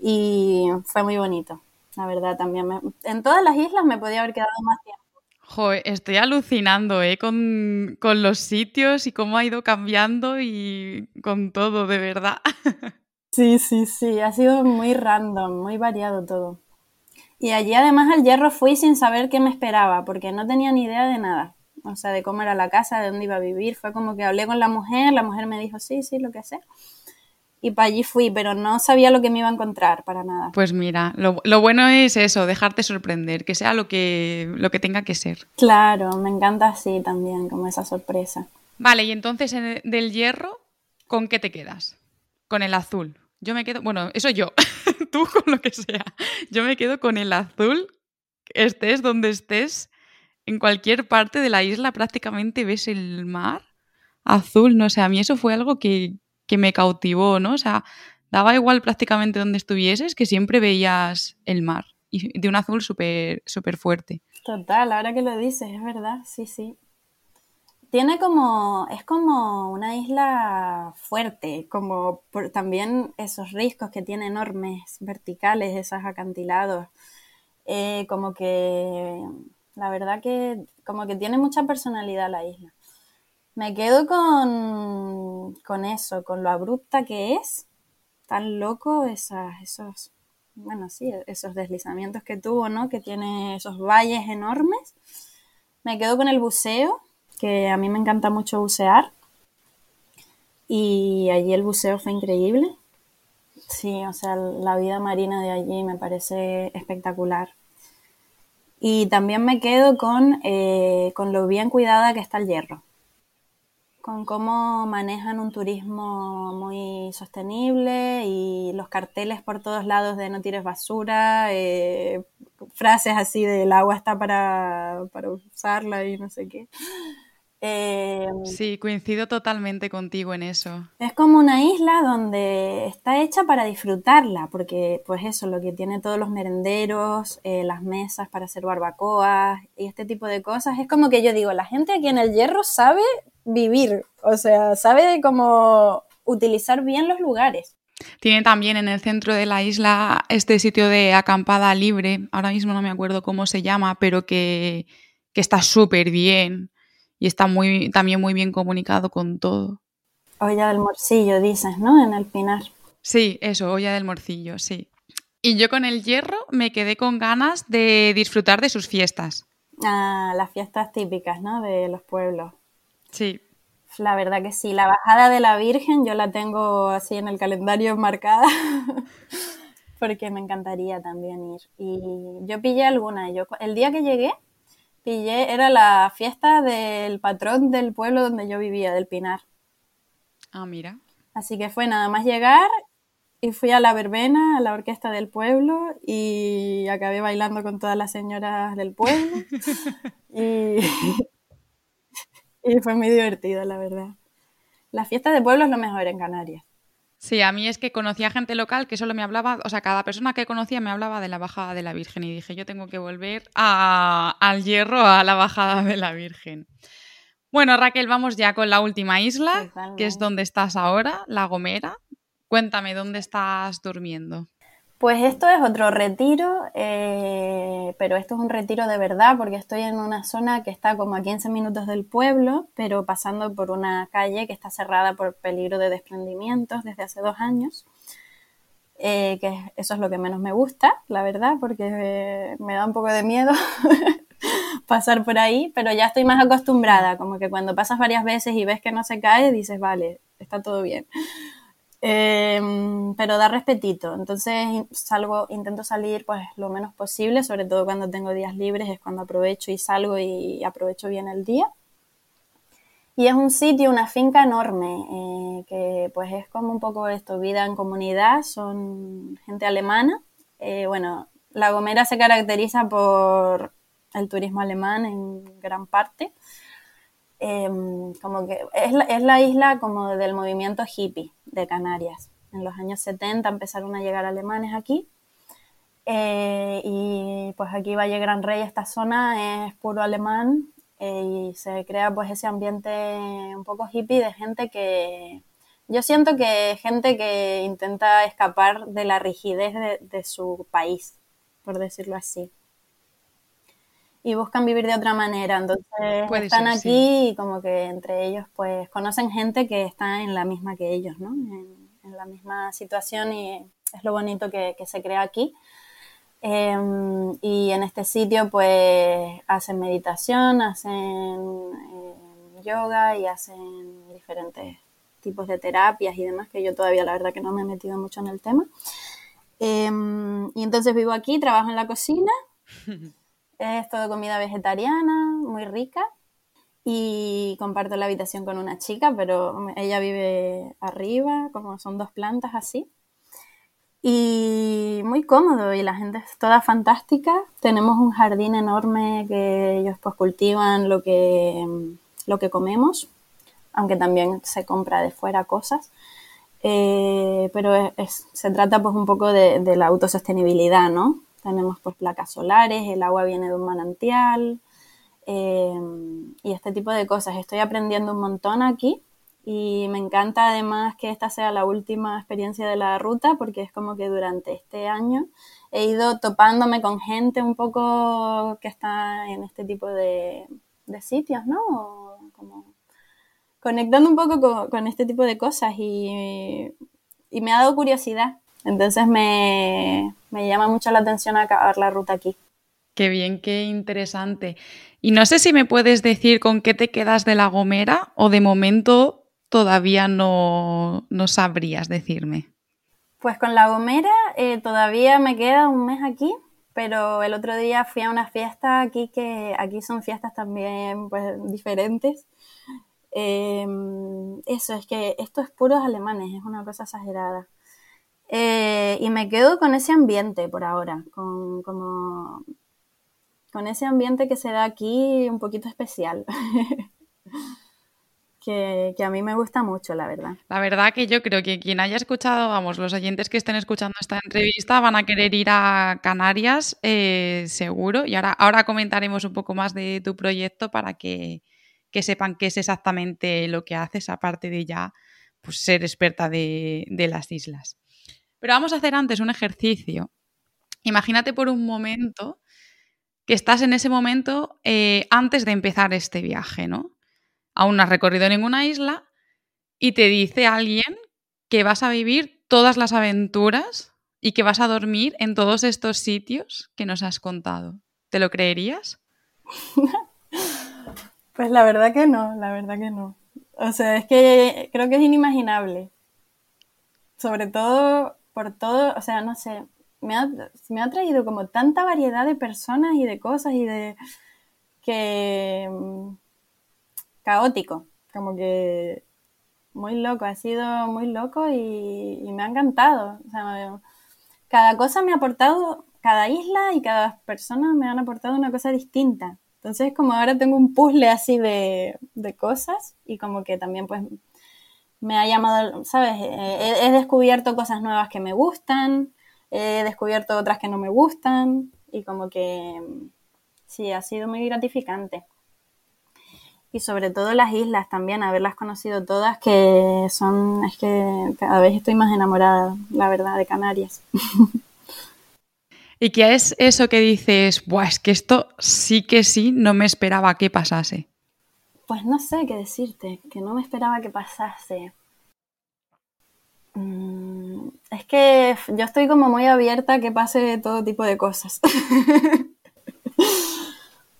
y fue muy bonito, la verdad también. en todas las islas me podía haber quedado más tiempo. Joder, estoy alucinando ¿eh? con, con los sitios y cómo ha ido cambiando y con todo, de verdad. [laughs] Sí, sí, sí, ha sido muy random, muy variado todo. Y allí además al hierro fui sin saber qué me esperaba, porque no tenía ni idea de nada. O sea, de cómo era la casa, de dónde iba a vivir. Fue como que hablé con la mujer, la mujer me dijo, sí, sí, lo que sé. Y para allí fui, pero no sabía lo que me iba a encontrar para nada. Pues mira, lo, lo bueno es eso, dejarte sorprender, que sea lo que, lo que tenga que ser. Claro, me encanta así también, como esa sorpresa. Vale, y entonces del hierro, ¿con qué te quedas? Con el azul. Yo me quedo, bueno, eso yo, [laughs] tú con lo que sea. Yo me quedo con el azul, estés donde estés, en cualquier parte de la isla prácticamente ves el mar azul, no sé, a mí eso fue algo que, que me cautivó, ¿no? O sea, daba igual prácticamente donde estuvieses, que siempre veías el mar y de un azul súper súper fuerte. Total, ahora que lo dices, es verdad, sí, sí. Tiene como, es como una isla fuerte, como también esos riscos que tiene enormes, verticales, esos acantilados. Eh, como que, la verdad que, como que tiene mucha personalidad la isla. Me quedo con, con eso, con lo abrupta que es, tan loco esos, bueno, sí, esos deslizamientos que tuvo, ¿no? Que tiene esos valles enormes. Me quedo con el buceo, que a mí me encanta mucho bucear. Y allí el buceo fue increíble. Sí, o sea, la vida marina de allí me parece espectacular. Y también me quedo con, eh, con lo bien cuidada que está el hierro. Con cómo manejan un turismo muy sostenible y los carteles por todos lados de no tires basura, eh, frases así de el agua está para, para usarla y no sé qué. Em, sí, coincido totalmente contigo en eso. Es como una isla donde está hecha para disfrutarla, porque pues eso, lo que tiene todos los merenderos, eh, las mesas para hacer barbacoas y este tipo de cosas, es como que yo digo, la gente aquí en el Hierro sabe vivir, o sea, sabe cómo utilizar bien los lugares. Tiene también en el centro de la isla este sitio de acampada libre, ahora mismo no me acuerdo cómo se llama, pero que, que está súper bien y está muy, también muy bien comunicado con todo. Olla del Morcillo, dices, ¿no? En el Pinar. Sí, eso, olla del Morcillo, sí. Y yo con el hierro me quedé con ganas de disfrutar de sus fiestas. Ah, las fiestas típicas, ¿no? De los pueblos. Sí. La verdad que sí. La bajada de la Virgen yo la tengo así en el calendario marcada. [laughs] porque me encantaría también ir. Y yo pillé alguna. Yo, el día que llegué, era la fiesta del patrón del pueblo donde yo vivía, del Pinar. Ah, mira. Así que fue nada más llegar y fui a la verbena, a la orquesta del pueblo y acabé bailando con todas las señoras del pueblo. [laughs] y, [laughs] y fue muy divertido, la verdad. La fiesta de pueblo es lo mejor en Canarias. Sí, a mí es que conocía gente local que solo me hablaba, o sea, cada persona que conocía me hablaba de la bajada de la Virgen y dije, yo tengo que volver al hierro, a la bajada de la Virgen. Bueno, Raquel, vamos ya con la última isla, que es donde estás ahora, La Gomera. Cuéntame, ¿dónde estás durmiendo? Pues esto es otro retiro, eh, pero esto es un retiro de verdad porque estoy en una zona que está como a 15 minutos del pueblo, pero pasando por una calle que está cerrada por peligro de desprendimientos desde hace dos años, eh, que eso es lo que menos me gusta, la verdad, porque me da un poco de miedo [laughs] pasar por ahí, pero ya estoy más acostumbrada, como que cuando pasas varias veces y ves que no se cae, dices, vale, está todo bien. Em, pero da respetito. Entonces salgo, intento salir pues lo menos posible, sobre todo cuando tengo días libres, es cuando aprovecho y salgo y aprovecho bien el día. Y es un sitio, una finca enorme, eh, que pues es como un poco esto, vida en comunidad, son gente alemana. Eh, bueno, La Gomera se caracteriza por el turismo alemán en gran parte. Em, como que es la, es la isla como del movimiento hippie de Canarias. En los años 70 empezaron a llegar alemanes aquí eh, y pues aquí Valle Gran Rey, esta zona es puro alemán eh, y se crea pues ese ambiente un poco hippie de gente que, yo siento que gente que intenta escapar de la rigidez de, su país, por decirlo así. Y buscan vivir de otra manera. Entonces están aquí y como que entre ellos pues conocen gente que está en la misma que ellos, ¿no? En, la misma situación y es lo bonito que, se crea aquí. Em, y en este sitio pues hacen meditación, hacen eh, yoga y hacen diferentes tipos de terapias y demás, que yo todavía la verdad que no me he metido mucho en el tema. Em, y entonces vivo aquí, trabajo en la cocina, [laughs] es todo comida vegetariana, muy rica, y comparto la habitación con una chica, pero ella vive arriba, como son dos plantas así. Y muy cómodo y la gente es toda fantástica. Tenemos un jardín enorme que ellos pues cultivan lo que, lo que comemos aunque también se compra de fuera cosas. Eh, pero se trata pues un poco de, la autosostenibilidad, ¿no? Tenemos pues placas solares, el agua viene de un manantial eh, y este tipo de cosas. Estoy aprendiendo un montón aquí y me encanta además que esta sea la última experiencia de la ruta porque es como que durante este año he ido topándome con gente un poco que está en este tipo de, sitios, ¿no? Conectando un poco con, este tipo de cosas y, me ha dado curiosidad. Entonces me, llama mucho la atención acabar la ruta aquí. Qué bien, qué interesante. Y no sé si me puedes decir con qué te quedas de La Gomera o de momento todavía no, sabrías decirme. Pues con La Gomera eh, todavía me queda un mes aquí, pero el otro día fui a una fiesta aquí que aquí son fiestas también pues diferentes Em, eso, es que esto es puros alemanes, es una cosa exagerada. Eh, y me quedo con ese ambiente por ahora, con, como, con ese ambiente que se da aquí un poquito especial. [laughs] que, a mí me gusta mucho, la verdad. La verdad que yo creo que quien haya escuchado, vamos, los oyentes que estén escuchando esta entrevista van a querer ir a Canarias, eh, seguro. Y ahora, ahora comentaremos un poco más de tu proyecto para que, que sepan qué es exactamente lo que haces, aparte de ya pues, ser experta de, las islas. Pero vamos a hacer antes un ejercicio. Imagínate por un momento que estás en ese momento eh, antes de empezar este viaje, ¿no? Aún no has recorrido ninguna isla y te dice alguien que vas a vivir todas las aventuras y que vas a dormir en todos estos sitios que nos has contado. ¿Te lo creerías? [laughs] Pues la verdad que no, la verdad que no. O sea, es que creo que es inimaginable. Sobre todo por todo, o sea, no sé, me ha, me ha traído como tanta variedad de personas y de cosas y de que mm, caótico, como que muy loco, ha sido muy loco y, y, me ha encantado. O sea, cada cosa me ha aportado, cada isla y cada persona me han aportado una cosa distinta. Entonces, como ahora tengo un puzzle así de, cosas y como que también pues me ha llamado, ¿sabes? He, descubierto cosas nuevas que me gustan, he descubierto otras que no me gustan y como que sí, ha sido muy gratificante. Y sobre todo las islas también, haberlas conocido todas, que son, es que cada vez estoy más enamorada, la verdad, de Canarias. [laughs] ¿Y qué es eso que dices, Buah, es que esto sí que sí no me esperaba que pasase? Pues no sé qué decirte, que no me esperaba que pasase. Mm, es que yo estoy como muy abierta a que pase todo tipo de cosas. [laughs]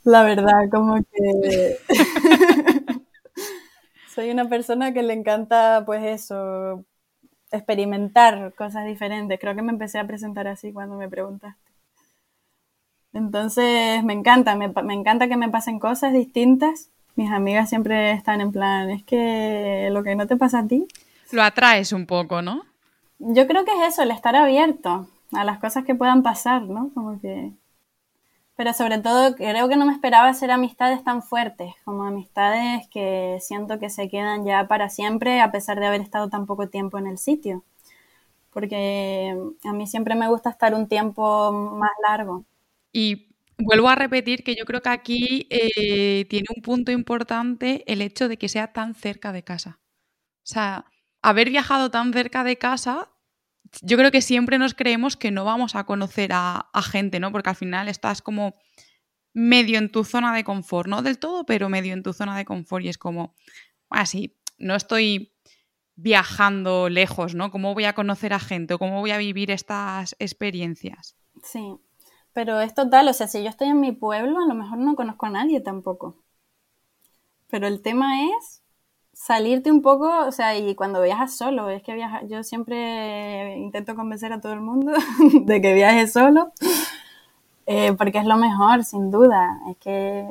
La verdad, como que [laughs] soy una persona que le encanta, pues eso, experimentar cosas diferentes. Creo que me empecé a presentar así cuando me preguntaste. Entonces me encanta, me, encanta que me pasen cosas distintas. Mis amigas siempre están en plan, es que lo que no te pasa a ti. Lo atraes un poco, ¿no? Yo creo que es eso, el estar abierto a las cosas que puedan pasar, ¿no? Como que... Pero sobre todo creo que no me esperaba hacer amistades tan fuertes, como amistades que siento que se quedan ya para siempre a pesar de haber estado tan poco tiempo en el sitio. Porque a mí siempre me gusta estar un tiempo más largo. Y vuelvo a repetir que yo creo que aquí eh, tiene un punto importante el hecho de que sea tan cerca de casa. O sea, haber viajado tan cerca de casa, yo creo que siempre nos creemos que no vamos a conocer a, gente, ¿no? Porque al final estás como medio en tu zona de confort, no del todo, pero medio en tu zona de confort y es como, así, ah, no estoy viajando lejos, ¿no? ¿Cómo voy a conocer a gente cómo voy a vivir estas experiencias? Sí, pero es total, o sea, si yo estoy en mi pueblo, a lo mejor no conozco a nadie tampoco. Pero el tema es salirte un poco, o sea, y cuando viajas solo, es que viaja, yo siempre intento convencer a todo el mundo [laughs] de que viaje solo, eh, porque es lo mejor, sin duda. Es que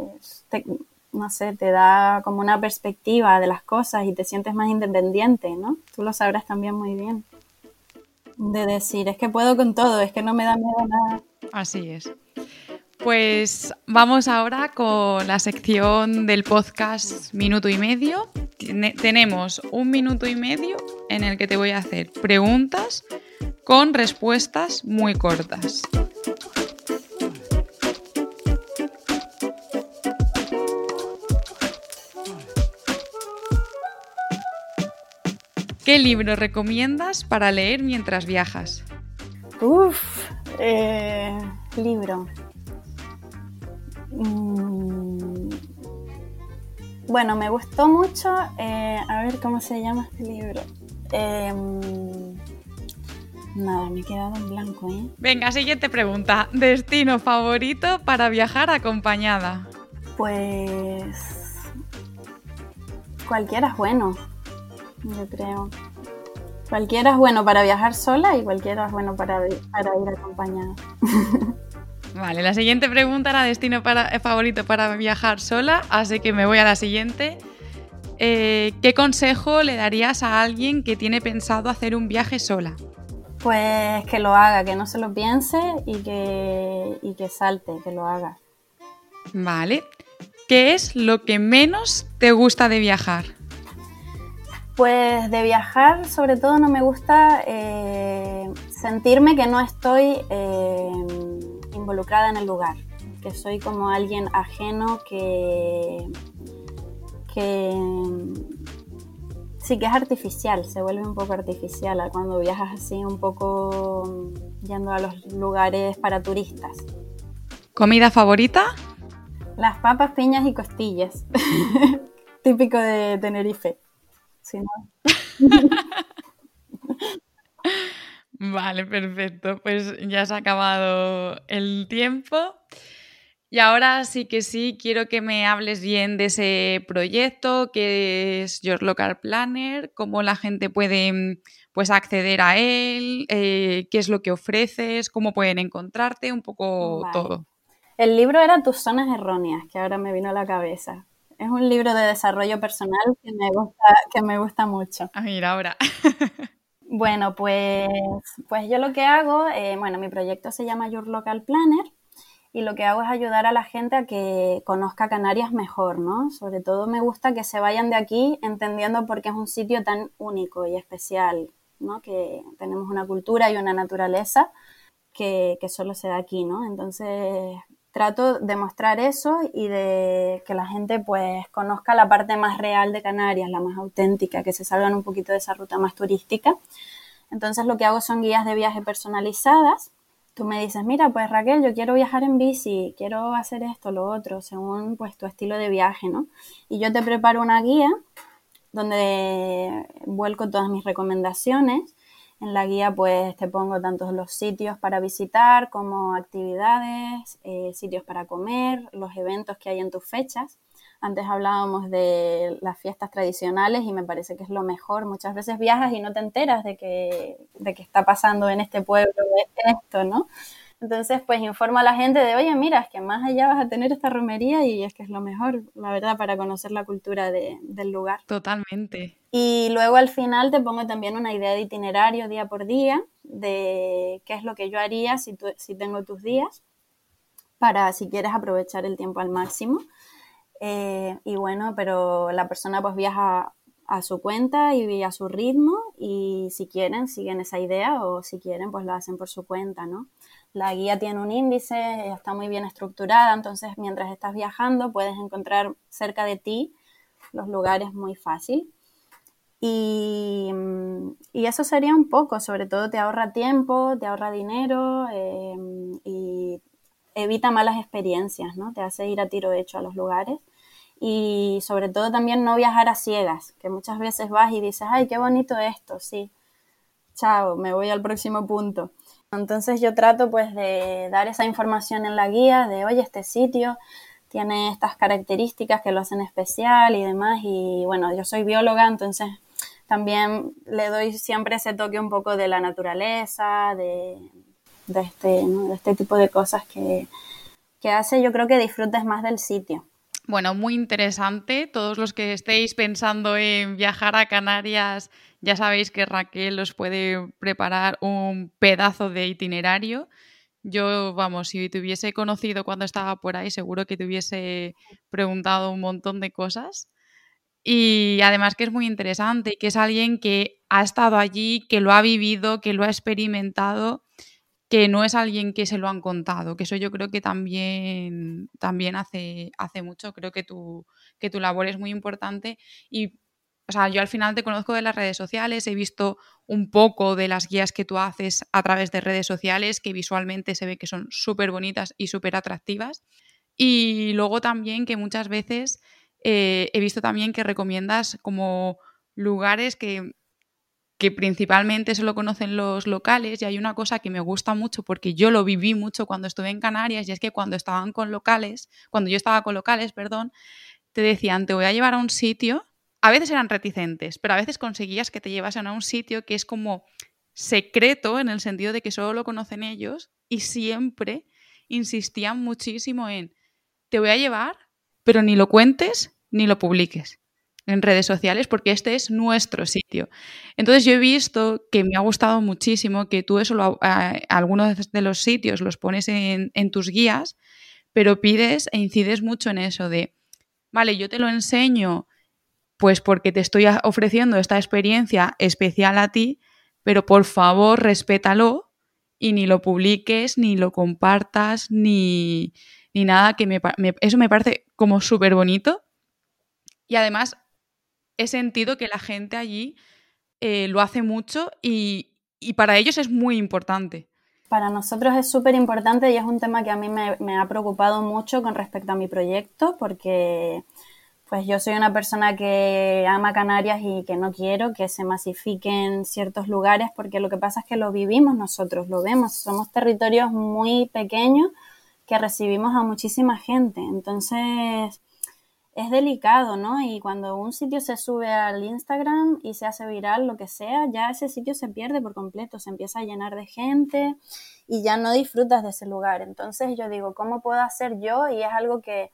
no sé, te da como una perspectiva de las cosas y te sientes más independiente, ¿no? Tú lo sabrás también muy bien. De decir, es que puedo con todo, es que no me da miedo nada. Así es. Pues vamos ahora con la sección del podcast Minuto y Medio. Tenemos un minuto y medio en el que te voy a hacer preguntas con respuestas muy cortas. ¿Qué libro recomiendas para leer mientras viajas? Uf, eh, libro. Mm, bueno, me gustó mucho. Eh, a ver cómo se llama este libro. Em, nada, me he quedado en blanco, ¿eh? Venga, siguiente pregunta. ¿Destino favorito para viajar acompañada? Pues. Cualquiera es bueno yo creo. Cualquiera es bueno para viajar sola y cualquiera es bueno para, para ir acompañada. [laughs] Vale, la siguiente pregunta era destino para, eh, favorito para viajar sola, así que me voy a la siguiente. Eh, ¿Qué consejo le darías a alguien que tiene pensado hacer un viaje sola? Pues que lo haga, que no se lo piense y que, y que salte, que lo haga. Vale. ¿Qué es lo que menos te gusta de viajar? Pues de viajar, sobre todo no me gusta eh, sentirme que no estoy eh, involucrada en el lugar, que soy como alguien ajeno que, que sí que es artificial, se vuelve un poco artificial cuando viajas así un poco yendo a los lugares para turistas. ¿Comida favorita? Las papas, piñas y costillas, [laughs] típico de Tenerife. Vale, perfecto. Pues ya se ha acabado el tiempo. Y ahora sí que sí, quiero que me hables bien de ese proyecto que es Your Local Planner, cómo la gente puede pues, acceder a él, eh, qué es lo que ofreces, cómo pueden encontrarte, un poco todo. El libro era Tus zonas erróneas, que ahora me vino a la cabeza. Es un libro de desarrollo personal que me gusta, que me gusta mucho. Ah, mira, ahora. [laughs] bueno, pues, pues yo lo que hago, eh, bueno, mi proyecto se llama Your Local Planner y lo que hago es ayudar a la gente a que conozca Canarias mejor, ¿no? Sobre todo me gusta que se vayan de aquí entendiendo por qué es un sitio tan único y especial, ¿no? Que tenemos una cultura y una naturaleza que, que solo se da aquí, ¿no? Entonces, trato de mostrar eso y de que la gente pues conozca la parte más real de Canarias, la más auténtica, que se salgan un poquito de esa ruta más turística. Entonces lo que hago son guías de viaje personalizadas. Tú me dices, mira, pues Raquel, yo quiero viajar en bici, quiero hacer esto, lo otro, según pues tu estilo de viaje, ¿no? Y yo te preparo una guía donde vuelco todas mis recomendaciones en la guía pues te pongo tantos los sitios para visitar como actividades, eh, sitios para comer, los eventos que hay en tus fechas. Antes hablábamos de las fiestas tradicionales y me parece que es lo mejor. Muchas veces viajas y no te enteras de que, de que está pasando en este pueblo esto, ¿no? Entonces, pues informa a la gente de, oye, mira, es que más allá vas a tener esta romería y es que es lo mejor, la verdad, para conocer la cultura del lugar. Totalmente. Y luego al final te pongo también una idea de itinerario día por día, de qué es lo que yo haría si, si tengo tus días, para si quieres aprovechar el tiempo al máximo. Eh, y bueno, pero la persona pues viaja a su cuenta y a su ritmo y si quieren siguen esa idea o si quieren pues lo hacen por su cuenta, ¿no? La guía tiene un índice, está muy bien estructurada, entonces mientras estás viajando puedes encontrar cerca de ti los lugares muy fácil. Y, y, eso sería un poco, sobre todo te ahorra tiempo, te ahorra dinero em, y evita malas experiencias, ¿no? Te hace ir a tiro hecho a los lugares. Y sobre todo también no viajar a ciegas, que muchas veces vas y dices, ay, qué bonito esto, sí, chao, me voy al próximo punto. Entonces yo trato pues de dar esa información en la guía de, oye, este sitio tiene estas características que lo hacen especial y demás. Y bueno, yo soy bióloga, entonces también le doy siempre ese toque un poco de la naturaleza, de, este, este tipo de cosas que, que hace yo creo que disfrutes más del sitio. Bueno, muy interesante. Todos los que estéis pensando en viajar a Canarias, ya sabéis que Raquel os puede preparar un pedazo de itinerario. Yo, vamos, si te hubiese conocido cuando estaba por ahí, seguro que te hubiese preguntado un montón de cosas. Y además que es muy interesante, que es alguien que ha estado allí, que lo ha vivido, que lo ha experimentado que no es alguien que se lo han contado, que eso yo creo que también, también hace, hace mucho, creo que tu, que tu labor es muy importante y o sea, yo al final te conozco de las redes sociales, he visto un poco de las guías que tú haces a través de redes sociales, que visualmente se ve que son súper bonitas y súper atractivas. Y luego también que muchas veces eh, he visto también que recomiendas como lugares que que principalmente se lo conocen los locales y hay una cosa que me gusta mucho porque yo lo viví mucho cuando estuve en Canarias y es que cuando estaban con locales, cuando yo estaba con locales, perdón, te decían, te voy a llevar a un sitio, a veces eran reticentes, pero a veces conseguías que te llevasen a un sitio que es como secreto en el sentido de que solo lo conocen ellos y siempre insistían muchísimo en, te voy a llevar, pero ni lo cuentes ni lo publiques en redes sociales porque este es nuestro sitio. Entonces yo he visto que me ha gustado muchísimo que tú eso, lo, algunos de los sitios los pones en, tus guías, pero pides e incides mucho en eso de, vale, yo te lo enseño pues porque te estoy ofreciendo esta experiencia especial a ti, pero por favor respétalo y ni lo publiques, ni lo compartas, ni, ni nada que eso me parece como súper bonito. Y además he sentido que la gente allí eh, lo hace mucho y, para ellos es muy importante. Para nosotros es súper importante y es un tema que a mí me, ha preocupado mucho con respecto a mi proyecto porque pues yo soy una persona que ama Canarias y que no quiero que se masifiquen ciertos lugares porque lo que pasa es que lo vivimos nosotros, lo vemos, somos territorios muy pequeños que recibimos a muchísima gente. Entonces, es delicado, ¿no? Y cuando un sitio se sube al Instagram y se hace viral, lo que sea, ya ese sitio se pierde por completo, se empieza a llenar de gente y ya no disfrutas de ese lugar. Entonces yo digo, ¿cómo puedo hacer yo? Y es algo que,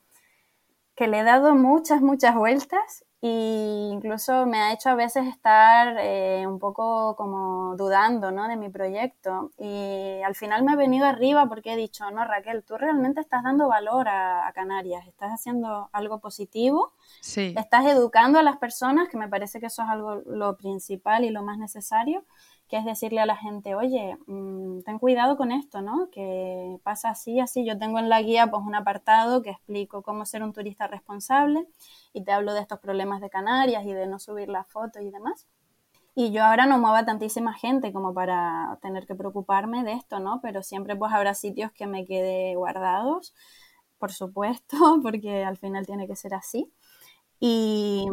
que le he dado muchas, muchas vueltas y incluso me ha hecho a veces estar eh, un poco como dudando ¿no? de mi proyecto y al final me he venido arriba porque he dicho, no Raquel, tú realmente estás dando valor a, Canarias, estás haciendo algo positivo, sí. estás educando a las personas, que me parece que eso es algo lo principal y lo más necesario, que es decirle a la gente, oye, mm, ten cuidado con esto, ¿no? Que pasa así, así. Yo tengo en la guía pues un apartado que explico cómo ser un turista responsable y te hablo de estos problemas de Canarias y de no subir la foto y demás. Y yo ahora no muevo a tantísima gente como para tener que preocuparme de esto, ¿no? Pero siempre pues habrá sitios que me quede guardados, por supuesto, [laughs] porque al final tiene que ser así. Y,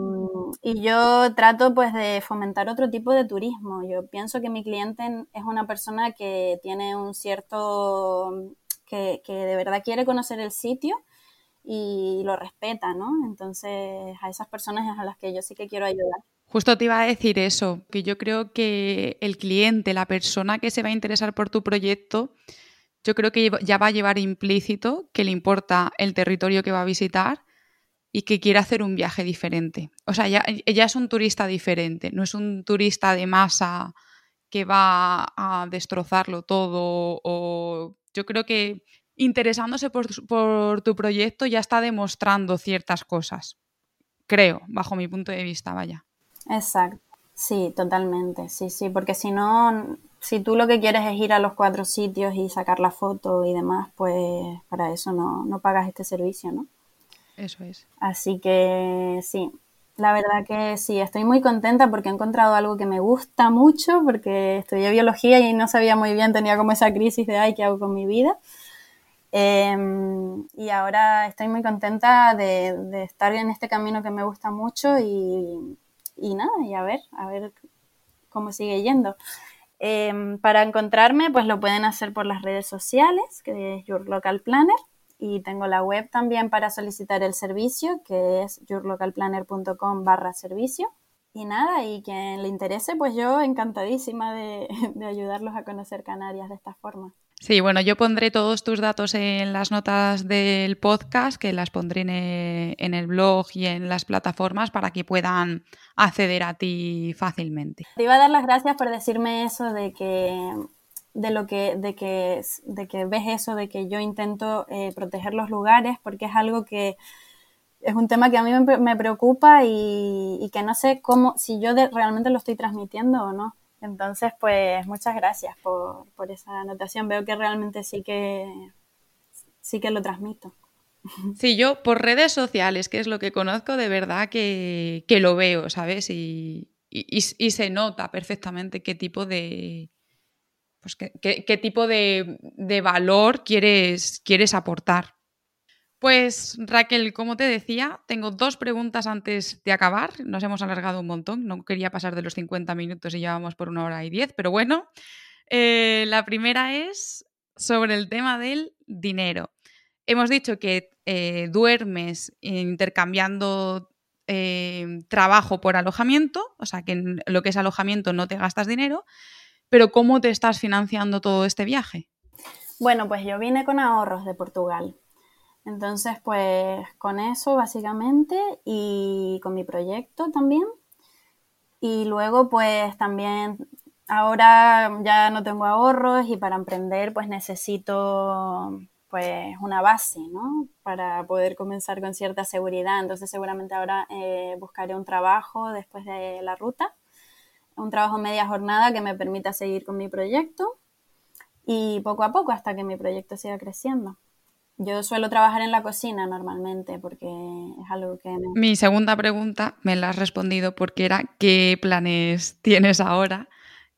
yo trato pues de fomentar otro tipo de turismo. Yo pienso que mi cliente es una persona que tiene un cierto, que, que de verdad quiere conocer el sitio y lo respeta, ¿no? Entonces a esas personas es a las que yo sí que quiero ayudar. Justo te iba a decir eso, que yo creo que el cliente, la persona que se va a interesar por tu proyecto, yo creo que ya va a llevar implícito que le importa el territorio que va a visitar y que quiere hacer un viaje diferente. O sea, ya, ella es un turista diferente, no es un turista de masa que va a destrozarlo todo o yo creo que interesándose por, por, tu proyecto ya está demostrando ciertas cosas. Creo, bajo mi punto de vista, vaya. Exacto. Sí, totalmente. Sí, sí, porque si no, si tú lo que quieres es ir a los cuatro sitios y sacar la foto y demás, pues para eso no, no pagas este servicio, ¿no? Eso es. Así que sí, La verdad que sí, estoy muy contenta porque he encontrado algo que me gusta mucho, porque estudié biología y no sabía muy bien, tenía como esa crisis de, ay, ¿qué hago con mi vida? Em, y ahora estoy muy contenta de, estar en este camino que me gusta mucho y, nada, y a ver, a ver cómo sigue yendo. Em, para encontrarme, pues lo pueden hacer por las redes sociales, que es Your Local Planner, y tengo la web también para solicitar el servicio, que es yourlocalplanner.com barra servicio. Y nada, y quien le interese, pues yo encantadísima de, [laughs] de ayudarlos a conocer Canarias de esta forma. Sí, bueno, yo pondré todos tus datos en las notas del podcast, que las pondré en el, blog y en las plataformas para que puedan acceder a ti fácilmente. Te iba a dar las gracias por decirme eso de que de lo que de que de que ves eso de que yo intento eh, proteger los lugares porque es algo que es un tema que a mí me, preocupa y, que no sé cómo si yo realmente lo estoy transmitiendo o no entonces, pues muchas gracias por, esa anotación. Veo que realmente sí que, sí que lo transmito. [laughs] Sí, yo por redes sociales, que es lo que conozco, de verdad que, lo veo, ¿sabes? Y, se nota perfectamente qué tipo de. Pues qué, tipo de, valor quieres, quieres aportar. Pues Raquel, como te decía, tengo dos preguntas antes de acabar. Nos hemos alargado un montón, no quería pasar de los 50 minutos y ya vamos por una hora y diez, pero bueno. Eh, la primera es sobre el tema del dinero. Hemos dicho que eh, duermes intercambiando eh, trabajo por alojamiento, o sea que en lo que es alojamiento no te gastas dinero, pero ¿cómo te estás financiando todo este viaje? Bueno, pues yo vine con ahorros de Portugal. Entonces, pues con eso básicamente y con mi proyecto también. Y luego, pues también, ahora ya no tengo ahorros y para emprender, pues necesito pues una base, ¿no? Para poder comenzar con cierta seguridad. Entonces seguramente ahora eh, buscaré un trabajo después de la ruta, un trabajo media jornada que me permita seguir con mi proyecto y poco a poco hasta que mi proyecto siga creciendo. Yo suelo trabajar en la cocina normalmente porque es algo que... Mi segunda pregunta me la has respondido porque era ¿qué planes tienes ahora?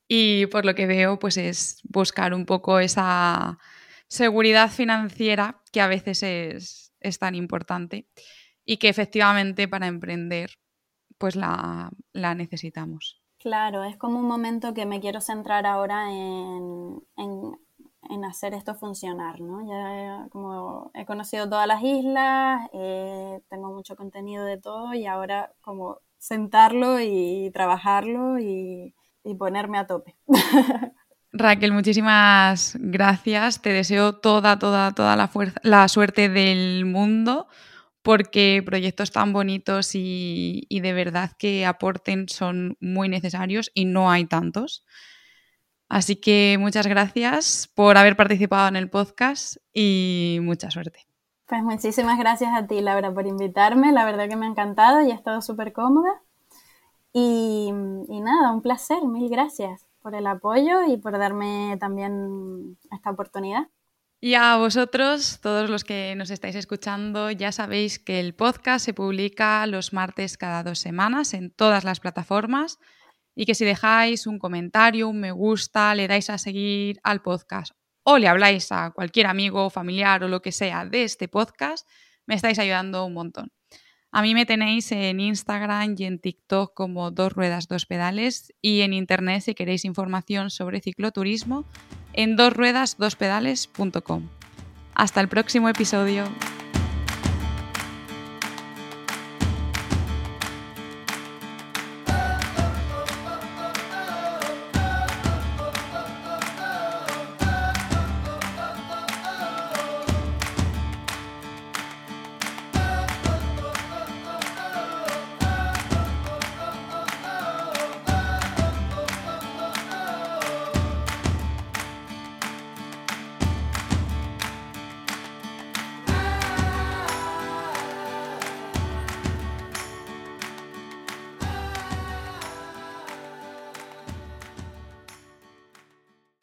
Y por lo que veo, pues es buscar un poco esa seguridad financiera que a veces es, es tan importante y que efectivamente para emprender pues la, la, necesitamos. Claro, es como un momento que me quiero centrar ahora en, en hacer esto funcionar, ¿no? Ya como he conocido todas las islas, eh, tengo mucho contenido de todo y ahora como sentarlo y trabajarlo y, ponerme a tope. [laughs] Raquel, muchísimas gracias. Te deseo toda, toda, toda la, fuerza, la suerte del mundo porque proyectos tan bonitos y de verdad que aporten son muy necesarios y no hay tantos. Así que muchas gracias por haber participado en el podcast y mucha suerte. Pues muchísimas gracias a ti, Laura, por invitarme. La verdad que me ha encantado y he estado súper cómoda. Y, y, nada, un placer. Mil gracias por el apoyo y por darme también esta oportunidad. Y a vosotros, todos los que nos estáis escuchando, ya sabéis que el podcast se publica los martes cada dos semanas en todas las plataformas y que si dejáis un comentario, un me gusta, le dais a seguir al podcast o le habláis a cualquier amigo, familiar o lo que sea de este podcast, me estáis ayudando un montón. A mí me tenéis en Instagram y en TikTok como dos ruedas, dos pedales y en internet si queréis información sobre cicloturismo en dosruedasdospedales.com. Hasta el próximo episodio.